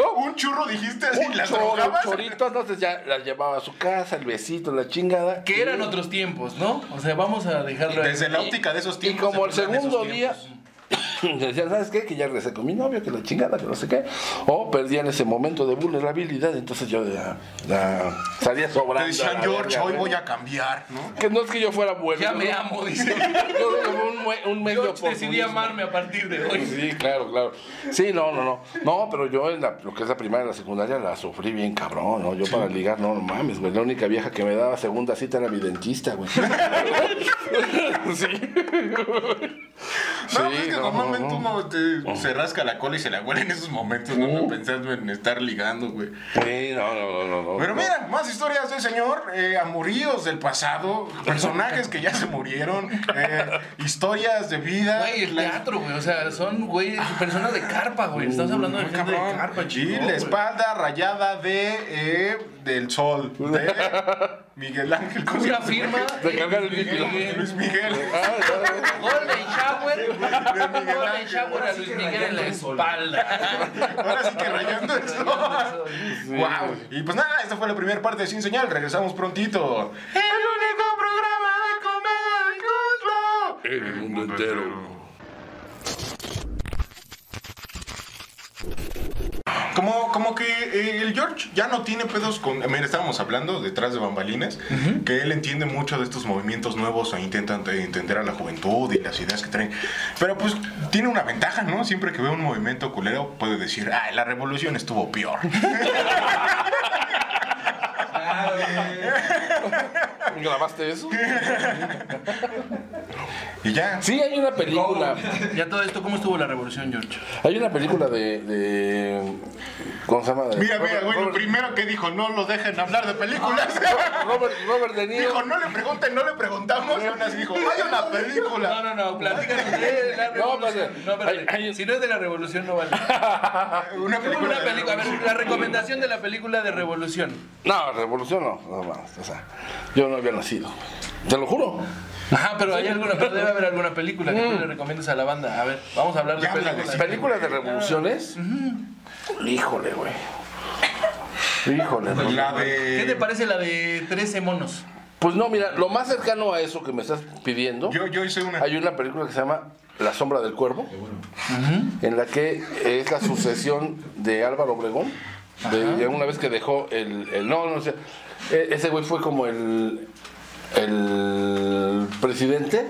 ¿No? Un churro dijiste así, Un las choro, chorito, entonces ya las llevaba a su casa, el besito, la chingada. Que eran otros tiempos, ¿no? O sea, vamos a dejarlo. Desde la óptica de esos Y tiempos. como el se segundo día, decían, ¿sabes qué? Que ya regresé con mi novio, que la chingada, que no sé qué. O perdían ese momento de vulnerabilidad, entonces yo ya, ya salía sobrando. Te decían, George, hoy güey". voy a cambiar, ¿no? Que no es que yo fuera bueno. Ya ¿no? me amo, dice. Un, un George decidí amarme a partir de hoy. Sí, claro, claro. Sí, no, no, no. No, pero yo en la- lo que es la primaria y la secundaria la sufrí bien cabrón, ¿no? Yo para ligar, no, no mames, güey. La única vieja que me daba segunda cita era mi dentista, güey. sí. No, pues es que no, no, no. uno te- se rasca la cola y se la huele en esos momentos, no pensando en estar ligando, güey. Sí, no, no, no, no, no. Pero no. mira, más historias del señor, eh, amoríos del pasado, personajes que ya se murieron, eh, historias de vida. Güey, el teatro, güey. O sea, son, güey, personas de carpa, güey. Estamos hablando de gente de carpa, Y chingón, la espalda rayada de eh, del sol. De Miguel Ángel. ¿cómo se Una firma. De cargar el Luis. Miguel. Luis Miguel. Ah, Golden Shower. Miguel Golden. Shower a Luis Miguel en la espalda. Ahora sí que rayando el sol. Wow. Y pues nada, esta fue la primera parte de Sin Señal. Regresamos prontito. El único programa de comedia del mundo. El mundo entero. Como, como que eh, el George ya no tiene pedos con. Mira, estábamos hablando detrás de bambalinas, que él entiende mucho de estos movimientos nuevos o intentan eh, entender a la juventud y las ideas que traen. Pero pues tiene una ventaja, ¿no? Siempre que ve un movimiento culero puede decir, ah, la revolución estuvo peor. ¿Grabaste eso? y ya. Sí, hay una película. Ya todo esto, ¿cómo estuvo la revolución, George? Hay una película de. de ¿Cómo se llama? Mira, mira, Robert- güey, lo Robert- primero que dijo, no lo dejen hablar de películas. Robert, Robert De Niro. dijo, no le pregunten, no le preguntamos. Y aún así dijo, hay una No, película. no, no, platícanos de la No, revolución. No, espérate. Hay- hay- Si no es de la revolución, no vale. Una película. Una de película, a ver, la recomendación de la película de revolución. No, revolución no. no, no, o sea, yo no había nacido. Te lo juro. Ajá, pero hay alguna, pero debe haber alguna película que tú le recomiendes a la banda. A ver, vamos a hablar de Ya de películas. Películas de revoluciones. Híjole, güey. Híjole. pues, La ¿Qué te de. parece la de 13 monos? Pues no, mira, lo más cercano a eso que me estás pidiendo, Yo, yo hice una. hay una película que se llama La sombra del cuervo, en la que es la sucesión de Álvaro Obregón, de, de una vez que dejó el, el- no, no sé, e- ese güey fue como el, el presidente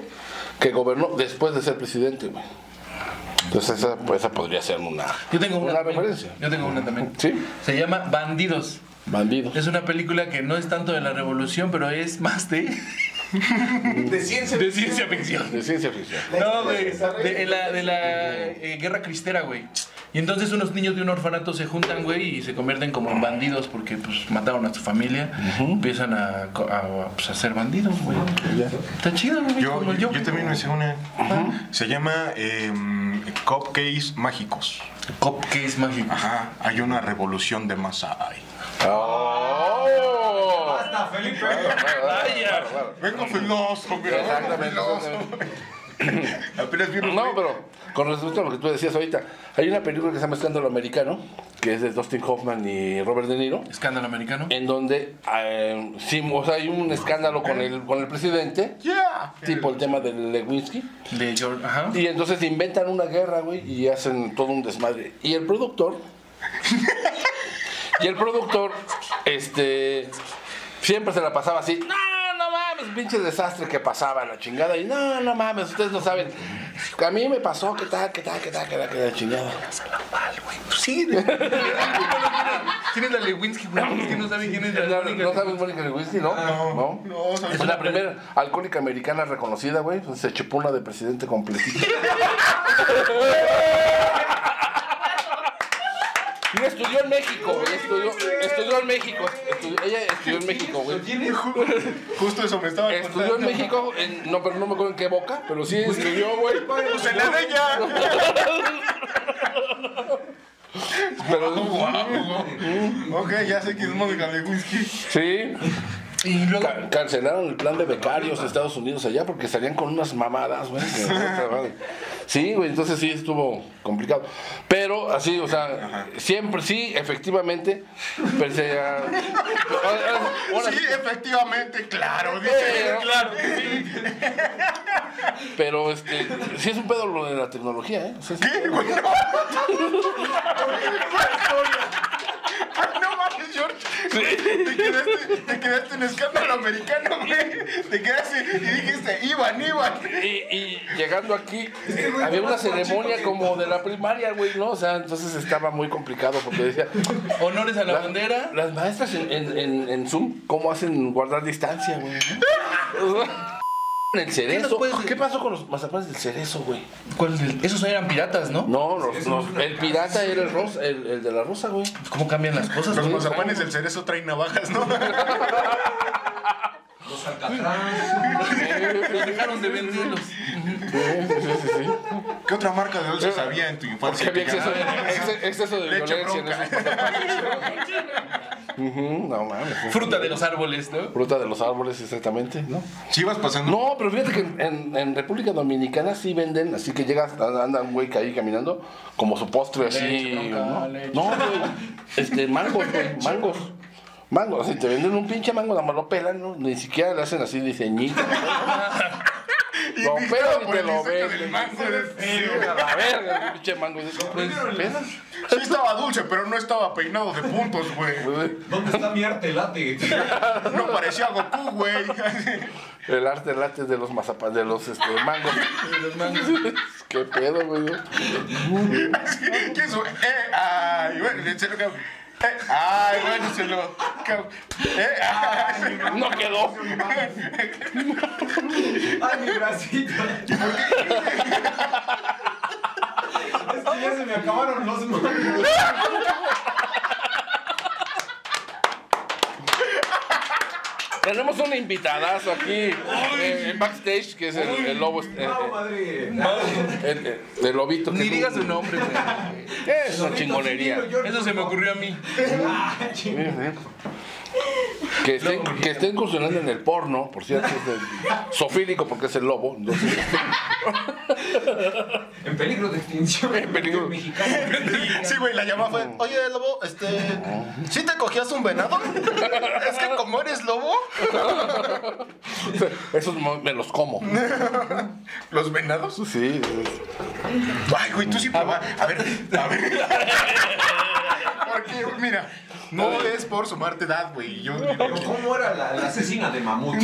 que gobernó después de ser presidente, güey. Entonces esa, pues, esa podría ser una, Yo tengo una, referencia. Yo tengo una también. Sí, Se llama Bandidos. bandidos. Es una película que no es tanto de la revolución, pero es más de, De ciencia. de ciencia ficción. De ciencia ficción. No, de, de la, de la eh, guerra cristera, güey. Y entonces unos niños de un orfanato se juntan, güey, y se convierten como en bandidos porque pues mataron a su familia. Empiezan a, pues, a ser bandidos, güey. Está chido, güey. Yo, como el yo Joker. también me hice una. Se llama eh, Cupcakes Mágicos. Cupcakes mágicos. Ajá, hay una revolución de masa ahí. ¡Oh! Hasta Felipe. Vaya. Vengo filoso, mira. Exactamente. Apenas vi No, pero con respecto a lo que tú decías ahorita, hay una película que se llama Escándalo Americano, que es de Dustin Hoffman y Robert De Niro, Escándalo americano. en donde eh, sí, o sea, hay un escándalo con el, con el presidente, Yeah. tipo el tema del Lewinsky, De George. Ajá. y entonces inventan una guerra, güey, y hacen todo un desmadre. Y el productor, y el productor, este, siempre se la pasaba así, no, no mames, pinche desastre que pasaba, la chingada. Y no, no mames, ustedes no saben. A mí me pasó, que tal, que tal, que tal, que tal, que tal, chingada. Sí. ¿Quién es la Lewinsky, güey? No saben quién es la ¿No, Lewinsky. no sabes Mónica Lewinsky, no? No. Es la primera alcohólica americana reconocida, güey. Se chupó una de presidente completita. Y estudió en México, güey. Estudió, estudió en México. Estudió- ella estudió en México, güey. Justo eso me estaba Estudió en. México, en- no, pero no me acuerdo en qué boca, pero sí estudió, güey. Pues en la de ella. Pero, Ok, ya sé quién es Mónica Lewinsky. sí. Y luego. Ca- cancelaron el plan de becarios de Estados Unidos allá porque salían con unas mamadas, güey. que. Sí, güey, entonces sí estuvo complicado. Pero así, o sea, siempre sí, efectivamente, ahora- ahora- Sí, efectivamente, claro. Pero- Dice, claro sí. Pero este, sí es un pedo lo de la tecnología, ¿eh? Sí- ¿Qué, güey? George. Te, quedaste, te quedaste en escándalo americano, güey. Te quedaste y dijiste, Iván, Iván. Y, y llegando aquí, había una ceremonia como de la primaria, güey, ¿no? O sea, entonces estaba muy complicado porque decía, Honores a la La- bandera. Las maestras en, en, en, en Zoom, ¿cómo hacen guardar distancia, güey? El cerezo. puedes- ¿Qué pasó con los mazapanes del cerezo, güey? ¿Cuál es el- Esos eran piratas, ¿no? No, los- los- el pirata era el, rosa, el, el de la rosa, güey. ¿Cómo cambian las cosas? Los mazapanes del cerezo traen navajas, ¿no? Los alcatraz. Pero dejaron de venderlos. ¿Qué otra marca de dulces había en tu Porque infancia? había exceso de, exceso de Leche violencia esos mazapanes. Ujú, No mames. Fruta de los árboles, ¿no? Fruta de los árboles, exactamente, ¿no? Sí, ibas pasando. No, pero fíjate que en, en- en República Dominicana sí venden, así que llegas, anda un güey que ahí caminando, como su postre así. Leche, bronca, ¿no? leche. No, güey, este, mangos, güey, mangos. Mangos, así te venden un pinche mango, nada más lo pelan, ¿no? Ni siquiera le hacen así diseñito. Lo pelan y te lo venden. mango de a la verga, el pinche mango. Pues, pelas. Sí estaba dulce, pero no estaba peinado de puntos, güey. ¿Dónde está mi arte late? No parecía Goku, güey. El arte, el arte de los mazapanes, de los este, mangos. Qué pedo, güey. ¿Qué es eso? Eh, ay, bueno, se lo cago. Ay, bueno, se lo. Eh, ay, No quedó. Ay, mi bracito. Es que ya se me acabaron los. Tenemos un invitadazo aquí eh, en backstage, que es el, el lobo, eh, eh, madre. el, el- el lobito. que Ni digas su nombre, güey. Es una chingonería. Eso se me ocurrió a mí. Que esté, que incursionando en el porno, por cierto, es del- sofílico porque es el lobo. entonces, En peligro de extinción. En peligro. Mexicano. Sí, güey, la llamada fue, oye, lobo, este, ¿sí te cogías un venado? Es que como eres lobo, esos me los como. los venados. Sí, Ay, güey, tú sí probas. A ver, a ver. Porque, mira, no es por sumarte edad, güey. Yo, Pero ¿cómo era la, la asesina de mamut?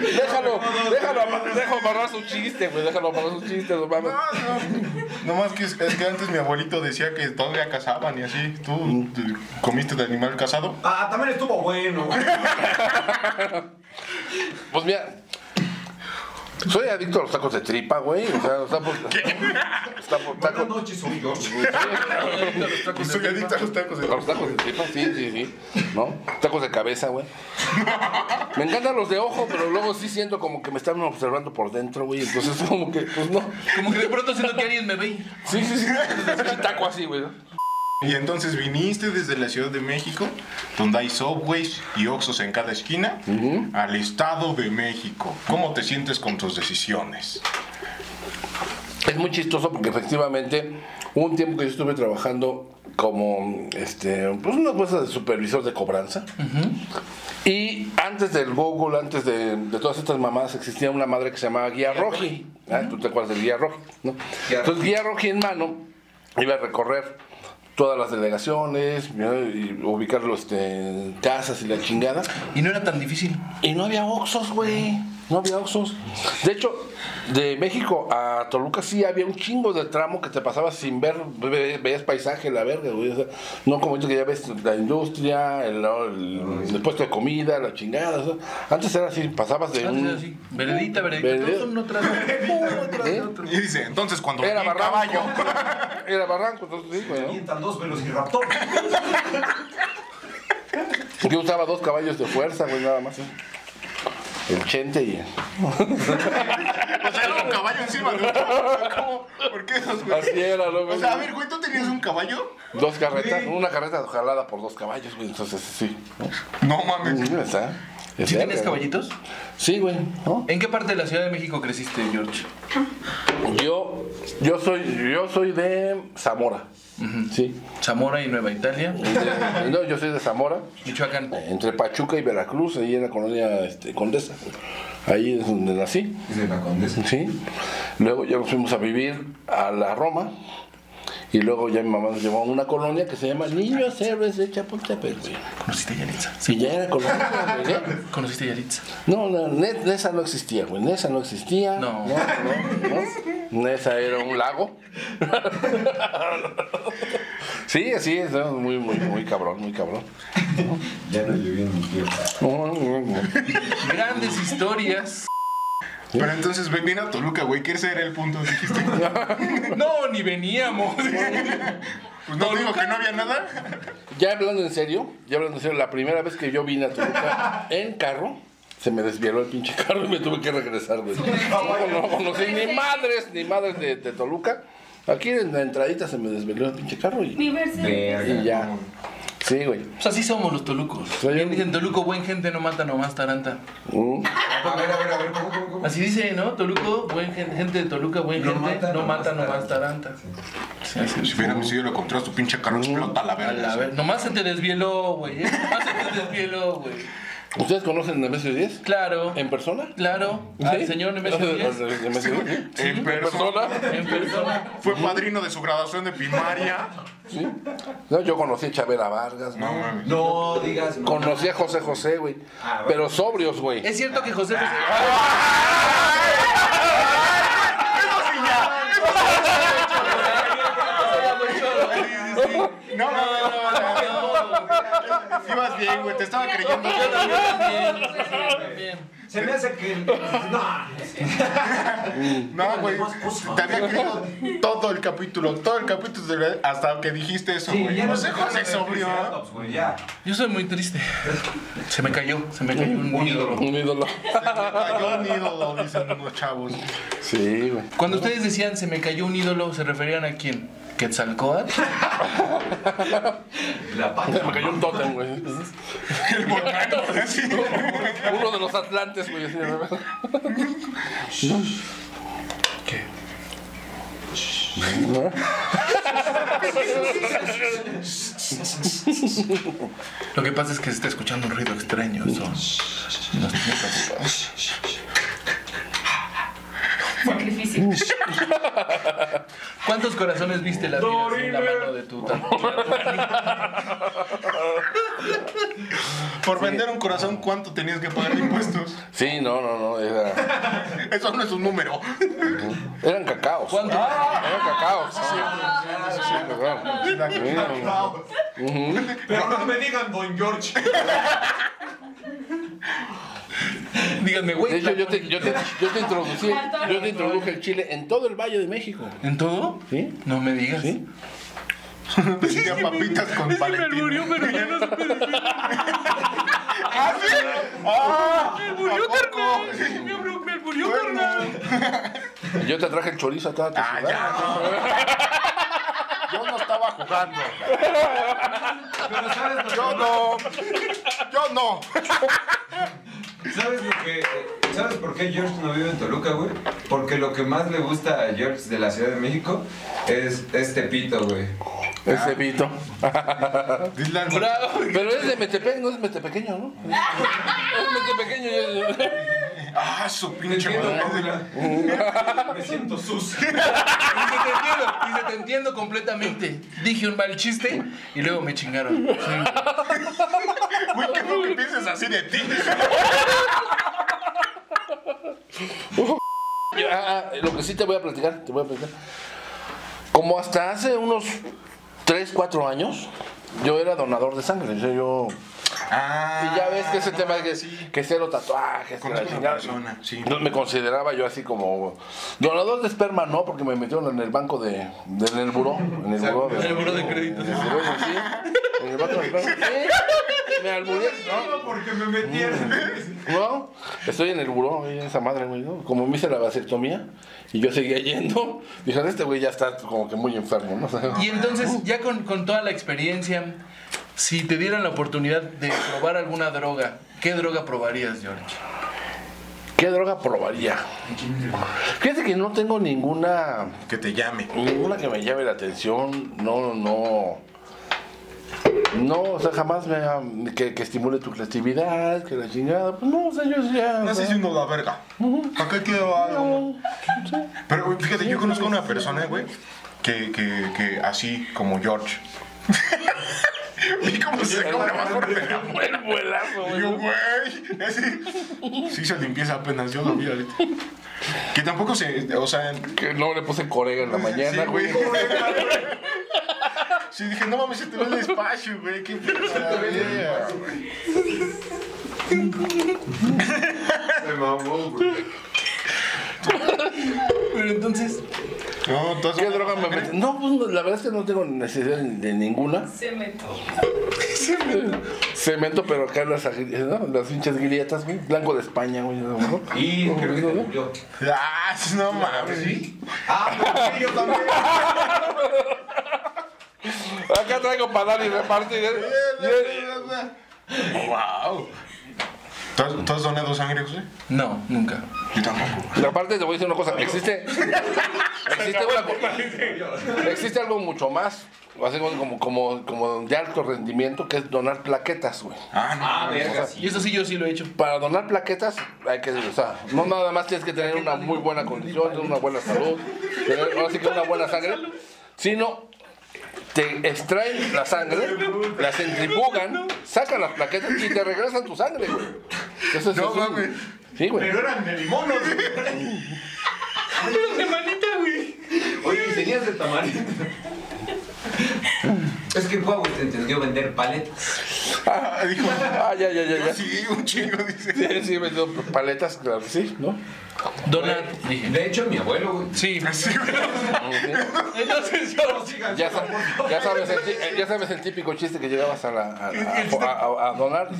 Déjalo, déjalo, déjalo amarrar su chiste, güey. Déjalo amarrar su chiste, no mames. No más que es, es que antes mi abuelito decía que todavía cazaban y así. ¿Tú te comiste de animal cazado? Ah, también estuvo bueno. Pues mira, soy adicto a los tacos de tripa, güey. O sea, los tacos. Por Buenas tacos. noches, soy George. Soy adicto a los tacos de A los tacos de tripa, sí, sí, sí. ¿No? Tacos de cabeza, güey. Me encantan los de ojo, pero luego sí siento como que me están observando por dentro, güey. Entonces, como que, pues no. Como que de pronto siento que alguien me ve. Sí, sí, sí. Un taco así, güey. Y entonces viniste desde la Ciudad de México, donde hay subways y oxos en cada esquina, al Estado de México. ¿Cómo te sientes con tus decisiones? Es muy chistoso porque efectivamente hubo un tiempo que yo estuve trabajando como este, pues una cosa de supervisor de cobranza. Y antes del Google, antes de, de todas estas mamadas, existía una madre que se llamaba Guía Roji. ¿Ah? ¿Tú te acuerdas del Guía Roji? ¿no? Guía Entonces, Guía Roji en mano iba a recorrer todas las delegaciones, y ubicarlo este, en casas y la chingada. Y no era tan difícil. Y no había Oxos, güey. No había Oxos. De hecho, de México a Toluca sí había un chingo de tramo que te pasabas sin ver, ve- veías paisaje, la verga, güey. O sea, no como ahorita que ya ves la industria, el, el- el puesto de comida, la chingada. o sea. Antes era así, pasabas de Antes un... era así. Veredita, veredita. Veredita. Todos son uno tras otro. Uno tras ¿Eh? otro. Y dice, entonces cuando Era barranco. caballo. Era barranco, entonces sí, güey, ¿no? Dos velociraptor. Yo usaba dos caballos de fuerza, güey, nada más. ¿eh? El Chente y... O sea, era un caballo encima de otro. ¿Cómo? ¿Por qué esos, güey? Así era, ¿no, güey? O sea, a ver, güey, ¿tú tenías un caballo? Dos carretas, una carreta jalada por dos caballos, güey, entonces sí. No mames. ¿Sí verga, tienes caballitos? Sí, güey. ¿no? ¿En qué parte de la Ciudad de México creciste, George? Yo, yo soy, yo soy de Zamora. Sí. Zamora y Nueva Italia. De- no, yo soy de Zamora, Michoacán. entre Pachuca y Veracruz, ahí en la colonia este, Condesa. Ahí es donde nací. Dice la condesa. Sí. Luego ya nos fuimos a vivir a la Roma. Y luego ya mi mamá nos llevó a una colonia que se llama Niños Héroes de Chapultepec. ¿Conociste a Yalitza? Y ya era colonia, güey. ¿eh? ¿Conociste a Yalitza? No, no, Ne- Nesa no existía, güey. Nesa no existía. No. no, no, no. Nesa era un lago. sí, así es, ¿no? muy, muy, muy cabrón, muy cabrón. Ya no llovió en mi tierra. Grandes historias. Pero entonces ven bien a Toluca, güey, que ese era el punto, dijiste. No, ni veníamos. Pues no digo que no había nada. Ya hablando en serio, ya hablando en serio, la primera vez que yo vine a Toluca en carro, se me desvieló el pinche carro y me tuve que regresar, güey. No, no conocí ni madres, ni madres de, de Toluca. Aquí en la entradita se me desveló el pinche carro y, Mi versión. y ya. Sí, güey. Pues así somos los tolucos. Soy Bien un- dicen, Toluco, buen gente, no mata nomás taranta. Mm. A ver, a ver, a ver, ¿cómo, cómo, cómo? Así dice, ¿no? Toluco, buen gen- gente de Toluca, buen No gente, mata no nomás mata nomás taranta. taranta. Sí, así Si hubiéramos sido lo contrario, tu pinche carro explota a la A la ver- Nomás se te desvieló, güey. ¿eh? Nomás se te desvieló, güey. ¿Ustedes conocen Nemesio 10? Claro. ¿En persona? Claro. Al ¿Sí? señor Nemesio Díaz. Nemesio Díaz, sí. En persona. En persona. Fue padrino de su graduación de primaria. Sí. No, yo conocí a Chabela Vargas, No ¿no? mames. No digas. no. Conocí a José José, güey. Ah, bueno. Pero sobrios, güey. Es cierto que José José. No, no, no, no. Ibas bien, güey, te estaba creyendo. Se me hace que. No. No, güey. Te había creído todo el capítulo, todo el capítulo de- hasta que dijiste eso, güey. ya no se José sobrio. Yo soy muy triste. Se me cayó, se me cayó un ídolo. Un ídolo. Cayó un ídolo, dicen unos chavos. Sí, güey. Cuando ustedes decían se me cayó un ídolo, ¿se referían a quién? ¿Quetzalcóatl? La pacha. Me cayó un tótem, güey. El volcán. Uno de los atlantes, güey. así, ¿no? ¿Qué? Lo que pasa es que se está escuchando un ruido extraño. Eso nos tiene preocupados. ¿Cuántos corazones viste la en la mano de tu? Por vender un corazón, ¿cuánto tenías que pagar de impuestos? Sí, no, no, no. Era, Eso no es un número. eran cacaos. ¿Cuánto? Eran cacaos. Sí, claro. Pero no me digan Don George. Díganme, De güey. hecho, yo te, yo, te, yo te introducí, yo te introduje el chile en todo el Valle de México. ¿En todo? ¿Sí? No me digas. ¿Sí? Decía papitas con Valentín. pero ya no supe decir. ¿Ah, sí? ¡Ah! Me murió, ¿A poco? carnal. Me murió, me carnal. Yo te traje el chorizo a toda tu Ah, ciudad. ya, no. Yo no estaba jugando. Pero ¿sabes lo que Yo no. Yo no. ¿Sabes lo que ¿Sabes por qué George no vive en Toluca, güey? Porque lo que más le gusta a George de la Ciudad de México es este pito, güey. Ese pito. Dile algo. Pero es de Metepec, no es Metepequeño, ¿no? Es Metepequeño. Ah, su pinche madre. Me siento te entiendo, dice, te entiendo completamente. Dije un mal chiste y luego me chingaron. Sí. Güey, qué feo que pienses así de ti. Ah, ah, lo que sí te voy a platicar, te voy a platicar. Como hasta hace unos 3, 4 años, yo era donador de sangre. O sea, yo. Ah, Y ya ves que ese no tema que, mames, sí. que cero tatuajes, que la una chingada. persona, sí. No, me consideraba yo así como donador de esperma, no, porque me metieron en el banco de, de- en el buró, en el buró, el buró de crédito. en el buró, sí, en el banco de esperma, sí, me alburé, ¿no? Porque me metieron. No, estoy en el buró, esa madre, güey, ¿no? Como me hice la vasectomía y yo seguía yendo, dijeron, este güey ya está como que muy enfermo, ¿no? Y entonces, ya con, con toda la experiencia, si te dieran la oportunidad de probar alguna droga, ¿qué droga probarías, George? ¿Qué droga probaría? Fíjate que no tengo ninguna, Que te llame. ninguna que me llame la atención, no, no. No, o sea, jamás me ha- que, que estimule tu creatividad, que la chingada, pues no, o sea, yo ya. No o sé si uno la verga. ¿Para qué quiero algo? Pero güey, fíjate, yo conozco a una persona, güey, que, que, que así como George. Vi cómo se saca una más fuerte de la Buen vuelazo, güey. yo, güey, así. Sí se limpieza apenas, yo lo vi ahorita. Que tampoco se, o sea, Que no le puse corega en la mañana, güey. Sí, dije, no mames, se te ve el espacio, güey, qué pesadilla, güey. Se mamó, güey. Pero entonces, No, entonces. ¿Qué droga me metí? No, pues no, la verdad es que no tengo necesidad de ninguna. Metió. Cemento, pero acá las, ¿no? las pinches grietas, güey. Blanco de España, güey. ¿no? Y creo que. Ah, no mames. Ah, pero yo también. Acá traigo para dar y repartir. ¿eh? Wow. ¿Tú has, tú has donado sangre, José? no, nunca. Yo tampoco. Y aparte te voy a decir una cosa, existe, existe, una existe algo mucho más, así como, como, como de alto rendimiento, que es donar plaquetas, güey. Ah, no. Ah, verga, Y sí. eso sí, yo sí lo he hecho. Para donar plaquetas hay que, o sea, no nada más tienes que tener una muy buena condición, una buena salud, tener ahora sí que una buena sangre, sino te extraen la sangre, la centrifugan, sacan las plaquetas y te regresan tu sangre, güey. Eso es No mames. Sí, güey. eran de limonos. Oye, ¿y tenías de tamarindo? Es que Huawei te entendió vender paletas. Ah, dijo. Ah, ya, ya, ya, ya. Sí, un chingo, dice. Sí, sí, vendió paletas, claro sí, ¿no? Donar, dije. De hecho, mi abuelo, güey. Sí. Sí, güey. Entonces yo... Ya, sa- ya sabes el, ti- ya sabes el típico chiste que llegabas a, la, a, a- a- a donar. y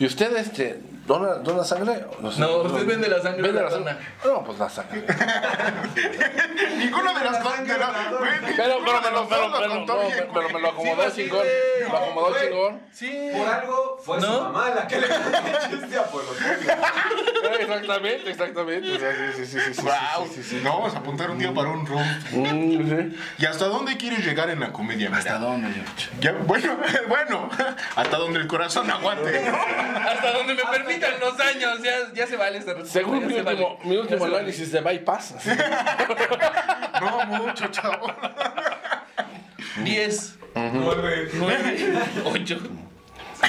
¿Y usted este, dona, dona sangre? No, usted vende la sangre ¿Vende de la la sangre? No, pues la sangre. Ninguno de las cosas. Pero, pero, de pero, los pero, pero, no, me lo acomodó Sí, chingón. sí, Lo acomodó chingón. Sí. Por algo fue su ¿No? mamá la que le chiste a Polo Polo. Exactamente, exactamente. O sea, sí, sí, sí, sí, Wow. sí, sí, sí. No, vamos a apuntar un día para un room. Mm. ¿Y hasta dónde quieres llegar en la comedia? ¿Hasta dónde, George? Bueno, bueno, hasta donde el corazón aguante. Hasta donde me permitan los años. Ya, ya se vale esta respuesta. Según mi se vale. último, mi Ya último se vale. análisis de bypass. No mucho, chavo. 10, Nueve. 9, 8.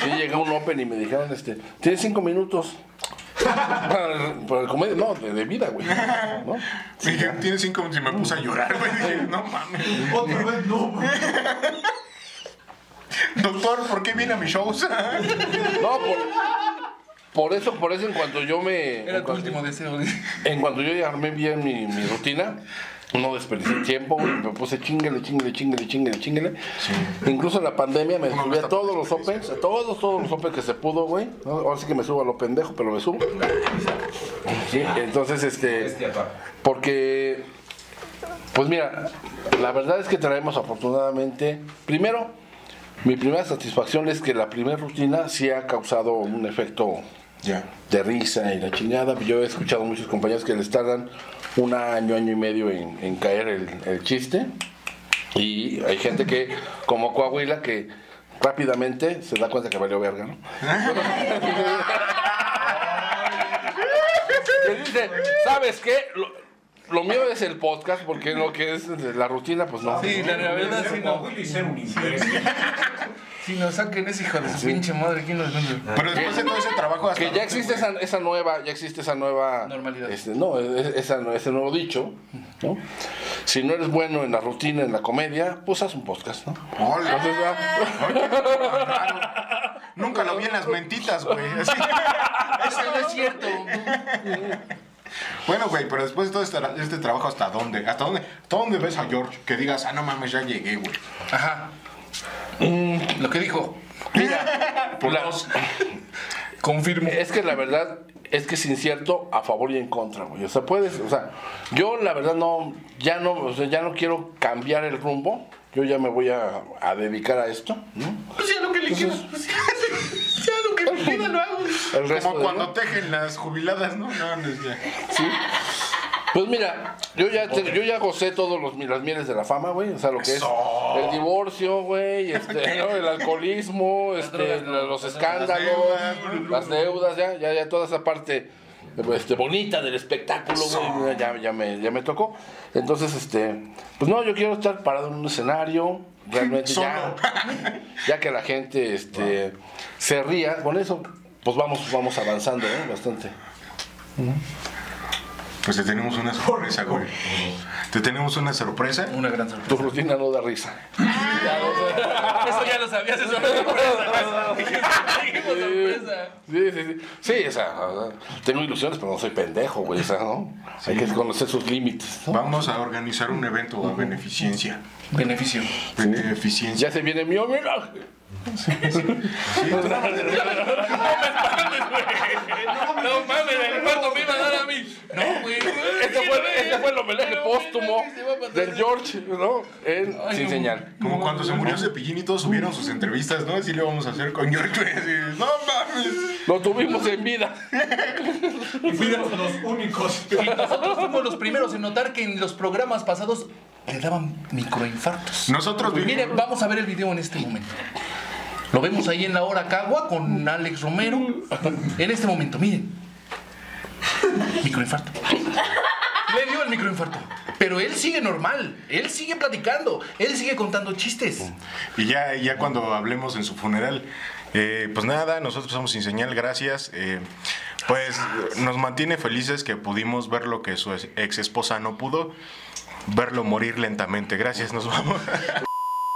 Sí, llegué a un open y me dijeron, este, tienes cinco minutos. Para, para el comedia, no, de, de vida, güey. ¿No? Dije, tiene cinco minutos y me puse a llorar, güey. Dije, no mames. Otra vez no, güey. Doctor, ¿por qué viene a mis shows? No, por, por eso, por eso en cuanto yo me. Era en tu cuanto, último deseo. dice. en cuanto yo ya armé bien mi, mi rutina, no desperdicié tiempo, güey, me puse chingale, chingale, chingale, chingale, chingale. Incluso en la pandemia me subí a todos los opens, a todos, todos los opens que se pudo, güey. ¿no? Ahora sí que me subo a lo pendejo, pero me subo. Sí, entonces, este. Porque, pues mira, la verdad es que traemos afortunadamente, primero, mi primera satisfacción es que la primera rutina sí ha causado un efecto de risa y la chingada. Yo he escuchado muchos compañeros que les tardan un año, año y medio en, en caer el, el chiste. Y hay gente que, como Coahuila, que rápidamente se da cuenta que valió verga, ¿no? dice, ¿sabes qué? Lo, mío es el podcast, porque lo que es la rutina, pues no. Sí, la, la verdad, sí, no. Si nos saquen ese hijo de su pinche madre, ¿quién nos vende? Pero después de todo ese trabajo hasta Que ya existe esa, esa nueva, ya existe esa nueva Normalidad. este, no, es- esa, ese nuevo dicho, ¿no? Si no eres bueno en la rutina, en la comedia, pues haz un podcast, ¿no? Hola. Entonces, ya- Nunca lo vi en las mentitas, güey. Así. Eso no es cierto. Bueno, güey, pero después de todo este, este trabajo, ¿hasta dónde? ¿Hasta dónde? ¿Hasta dónde ves a George? Que digas, ah, no mames, ya llegué, güey. Ajá. Lo que dijo. Mira, la- Confirmo. es que la verdad es que es incierto a favor y en contra, güey. O sea, puedes, o sea, yo la verdad no, ya no, o sea, ya no quiero cambiar el rumbo. Yo ya me voy a, a dedicar a esto, ¿no? Pues ya lo que le quiero. pues ya, hago. El resto Como de- cuando tejen las jubiladas, ¿no? No, no, ya. Pues mira, yo ya, te- yo ya gocé todos los las mieles de la fama, güey. O sea, lo que es el divorcio, güey, este, ¿no? el alcoholismo, este, los escándalos, las deudas, ya, ya, ya toda esa parte este, bonita del espectáculo, güey, ya, ya me, ya me tocó. Entonces, este, pues no, yo quiero estar parado en un escenario, realmente ya, ya que la gente, este, se ría con eso, pues vamos, vamos avanzando, ¿eh? Bastante. Pues te tenemos una sorpresa, güey. Te tenemos una sorpresa. Una gran Tu sorpresa. rutina no da risa. Eso ya lo sabías, eso era sorpresa. Sí, sí, sí. Sí, o sea, tengo ilusiones, pero no soy pendejo, güey. O sea, ¿no? Hay que conocer sus límites. ¿no? Vamos a organizar un evento a beneficencia. Beneficio. Beneficencia. Ya se viene mi homenaje. No mames, el cuarto me iba a dar a mí. No, güey. Este fue, este fue el homenaje póstumo del George, ¿no? En Sin Señal. Como cuando se murió Cepillín y todos subieron sus entrevistas, ¿no? Así le vamos a hacer con George. no mames. Lo tuvimos en vida. Y fuimos los únicos. Y nosotros fuimos los primeros en notar que en los programas pasados le daban microinfartos. Nosotros vimos. Miren, vamos a ver el video en este momento. Lo vemos ahí en la hora Cagua con Alex Romero. En este momento, miren. Microinfarto. Le dio el microinfarto. Pero él sigue normal. Él sigue platicando. Él sigue contando chistes. Y ya, ya cuando hablemos en su funeral, eh, pues nada, nosotros somos sin señal, gracias. Eh, pues nos mantiene felices que pudimos ver lo que su ex esposa no pudo, verlo morir lentamente. Gracias, nos vamos.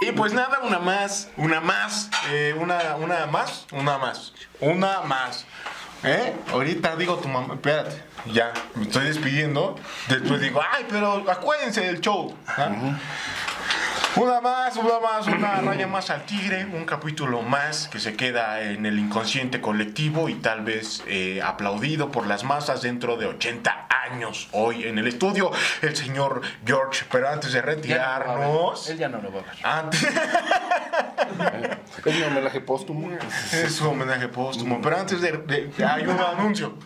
Y pues nada, una más, una más, eh, una, una más, una más, una más. ¿Eh? Ahorita digo tu mamá, espérate, ya, me estoy despidiendo. Después digo, ay, pero acuérdense del show. ¿ah? Una más, una más, una raya más al tigre, un capítulo más que se queda en el inconsciente colectivo y tal vez eh, aplaudido por las masas dentro de 80 años. Hoy en el estudio, el señor George. Pero antes de Ya no retirarnos, Él ya no lo va a ver. antes, Es mi homenaje póstumo. es su homenaje póstumo. Pero antes de, de- hay un anuncio.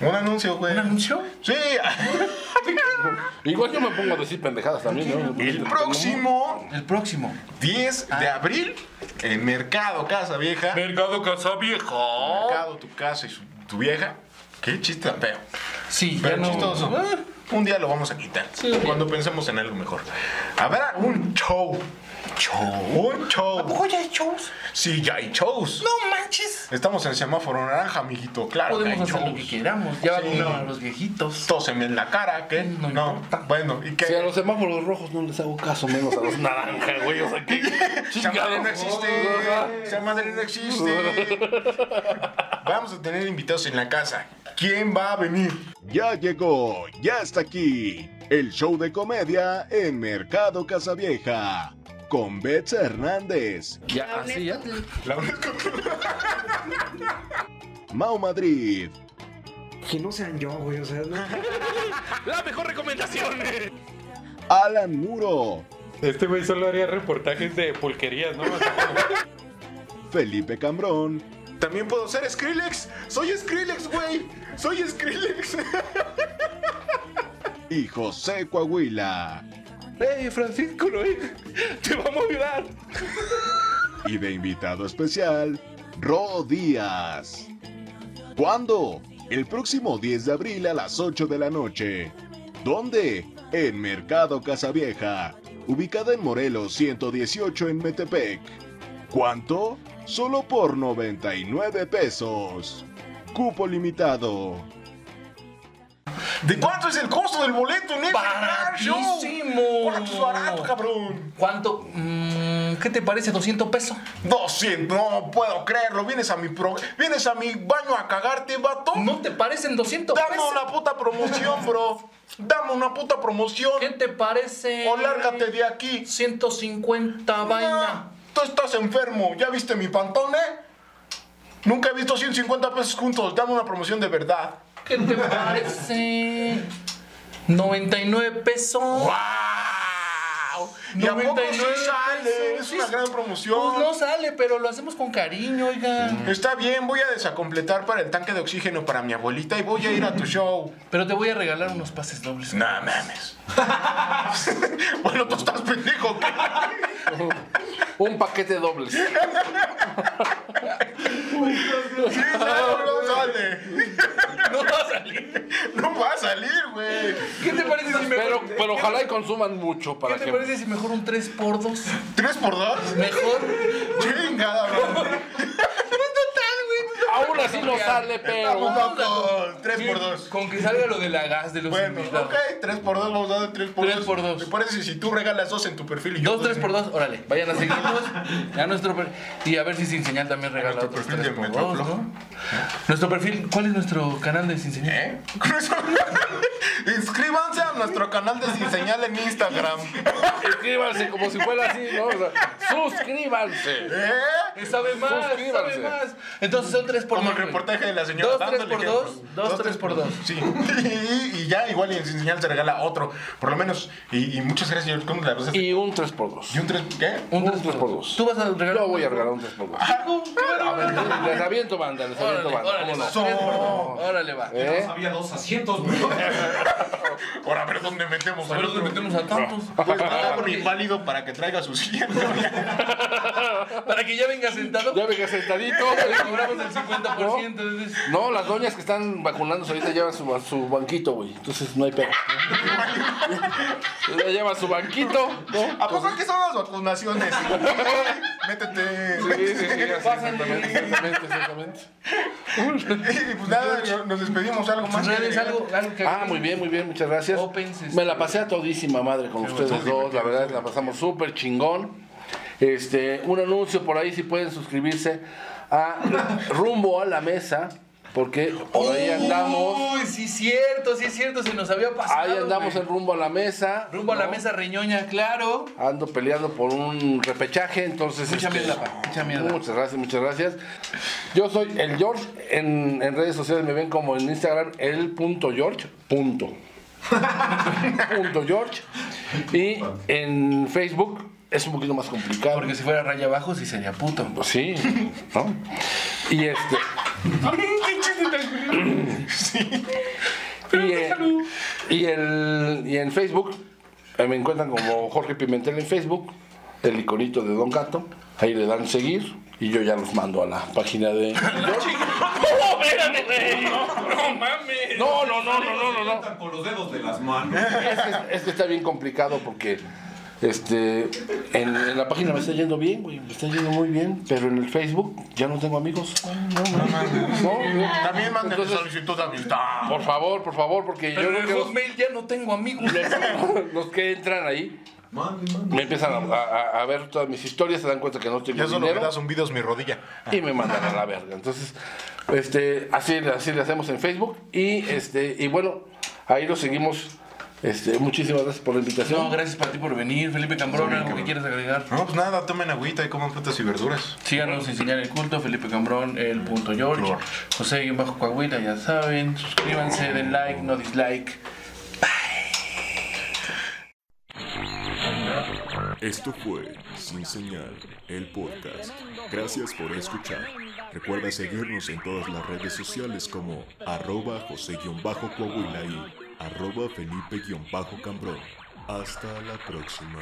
Un anuncio, güey. ¿Un anuncio? Sí. Igual yo me pongo a decir pendejadas también, ¿no? El próximo El próximo. 10 de abril en Mercado Casa Vieja. Mercado Casa Vieja. Mercado, tu casa y su- tu vieja. Qué chiste tan feo. Sí, ya Pero no. chistoso. Ah, Un día lo vamos a quitar. Cuando pensemos en algo mejor. Habrá un show. Show. Un show. ¿Oye, hay shows? Sí, ya hay shows. No manches. Estamos en semáforo naranja, amiguito. Claro que Podemos hay hacer lo shows. que queramos. Ya Sí. a los viejitos. Tóseme en la cara, ¿qué? No No. importa. Bueno, ¿y qué? Si a los semáforos rojos no les hago caso, menos a los naranjas, güey. O sea, ¿qué Esa madre no existe. Esa madre no existe. Vamos a tener invitados en la casa. ¿Quién va a venir? Ya llegó, ya está aquí. El show de comedia en Mercado Casavieja. Con Betsa Hernández, Ya, así ya. La UNESCO. Mau Madrid, Que no sean yo, güey, o sea, no. La mejor recomendación. Alan Muro, Este güey solo haría reportajes de pulquerías, ¿no? Felipe Cambrón También puedo ser Skrillex. Soy Skrillex, güey. Soy Skrillex. y José Coahuila. ¡Ey, Francisco Noé! ¡Te vamos a ayudar! Y de invitado especial, Ro Díaz. ¿Cuándo? el próximo 10 de abril a las 8 de la noche. ¿Dónde? En Mercado Casavieja, ubicada en Morelos 118 en Metepec. ¿Cuánto? Solo por 99 pesos. Cupo limitado. ¿De cuánto es el costo del boleto en? ¡Baratísimo! Barato, cabrón. ¿Cuánto? Mm, ¿Qué te parece? ¿200 pesos? 200, no puedo creerlo. Vienes a mi pro... vienes a mi baño a cagarte, vato. ¿No te parecen 200 Dame pesos? una puta promoción, bro. Dame una puta promoción. ¿Qué te parece? O lárgate de aquí. 150 vaina. Tú estás enfermo. ¿Ya viste mi pantone? Nunca he visto 150 pesos juntos. Dame una promoción de verdad. ¿Qué te parece? 99 pesos. ¡Wow! ¿Y a poco sí 99 sale? pesos. Es una Sí, gran promoción. Pues no sale, pero lo hacemos con cariño, oiga. Está bien, voy a desacompletar para el tanque de oxígeno para mi abuelita y voy a ir a tu show. Pero te voy a regalar unos pases dobles. No mames. bueno, tú estás pendejo. ¿qué? Un paquete doble. Sí, no, no sale. No a salir. No va a salir, güey. ¿Qué te parece si mejor, Pero, pero ojalá y consuman mucho para ¿qué te que. parece si mejor un 3x2? ¿Tres por dos? Mejor. Chingada, bro. Aún así no sale, pero. Vamos por dos. Con que salga lo de la gas de los Bueno, invitados. ok, 3 por 2 vamos a dar 3 por 2. Tres por dos. ¿Te parece si tú regalas dos en tu perfil y yo Dos, tres por dos, órale, vayan a seguirnos a nuestro per- y a ver si Sin Señal también regala nuestro otros perfil tres de por dos. ¿no? Nuestro perfil, ¿cuál es nuestro canal de Sin Señal? ¿Eh? Con eso- Inscríbanse a nuestro canal de Sin Señal en Instagram. Inscríbanse como si fuera así, ¿no? O sea, suscríbanse. ¿Eh? Sabe más, Suscríbanse. sabe más. Entonces son tres por Como dos. el reportaje de la señora. Dos, tres dándole por ejemplo. dos, dos, tres por dos. Sí. Y, y ya, igual y en Sin Señal se regala otro. Por lo menos. Y, y muchas gracias. ¿Cómo la verdad? Y un 3x2. ¿Y un 3 qué? Un Un tres por 3x2. dos. ¿Tú vas a regalar? Yo voy a regalar un 3x2. A ver, les aviento banda, les aviento Órale, banda. órale, ¿Cómo va. por. Órale, va. ¿Eh? Había dos asientos, güey. Ahora a ver dónde metemos. A ver dónde metemos a tantos. Pues Ah, nada, por inválido para que traiga su silla. Para que ya venga sentado. Ya venga sentadito. Le cobramos el 50%. entonces- No, las doñas que están vacunándose ahorita llevan su, su banquito, güey. Entonces no hay pedo. Ya llevan su banquito, ¿no? ¿A poco que son las vacunaciones? Métete. Sí, sí, sí, exactamente, exactamente, exactamente. Y pues nada, nos despedimos. ¿Algo más? Algo, algo que Ah, muy bien, muy bien, muchas gracias. Me la pasé a todísima madre con ustedes dos, la verdad la pasamos súper chingón. Este, un anuncio por ahí si pueden suscribirse a Rumbo a la Mesa, porque por ahí andamos, Uy, sí es cierto, sí es cierto, se nos había pasado. ahí andamos güey. en Rumbo a la Mesa. Rumbo a la mesa reñoña, claro. Ando peleando por un repechaje, entonces. Mucha este, mierda, pa, mucha mierda. Muchas gracias, muchas gracias. Yo soy el George. En, en redes sociales me ven como en Instagram el punto George. Punto. punto George. Y en Facebook es un poquito más complicado. Porque si fuera raya abajo, sí sería puto. Pues sí, ¿no? Y este. Y, eh, y, el, y en Facebook eh, me encuentran como Jorge Pimentel en Facebook, el iconito de Don Gato. Ahí le dan seguir y yo ya los mando a la página de. ¡No, espérate, güey! ¡No mames! No, no, no, no, no. Con los dedos de las manos. Es que está bien complicado porque este en, en la página me está yendo bien, güey, me está yendo muy bien, pero en el Facebook ya no tengo amigos. No, no, no. También manden Entonces- solicitud de amistad. Por favor, por favor, porque yo Pero en creo el que los, Hotmail ya no tengo amigos. los- los que entran ahí me empiezan a, a- a ver todas mis historias, se dan cuenta que no tengo Ya solo me dinero das zumbidos mi rodilla. y me mandan a la verga. Entonces, este, así, así le hacemos en Facebook y este y bueno, ahí lo seguimos. Este, muchísimas gracias por la invitación. No, gracias para ti por venir, Felipe Cambrón, algo que quieras agregar. No, pues nada, tomen agüita y coman frutas y verduras. Síganos en Señal el Culto, Felipe Cambrón, el punto George. José y bajo Coahuila, ya saben. Suscríbanse, den like, no dislike. Esto fue Sin Señal, el podcast. Gracias por escuchar. Recuerda seguirnos en todas las redes sociales como arroba José-Coahuila y arroba Felipe-Cambrón. Hasta la próxima.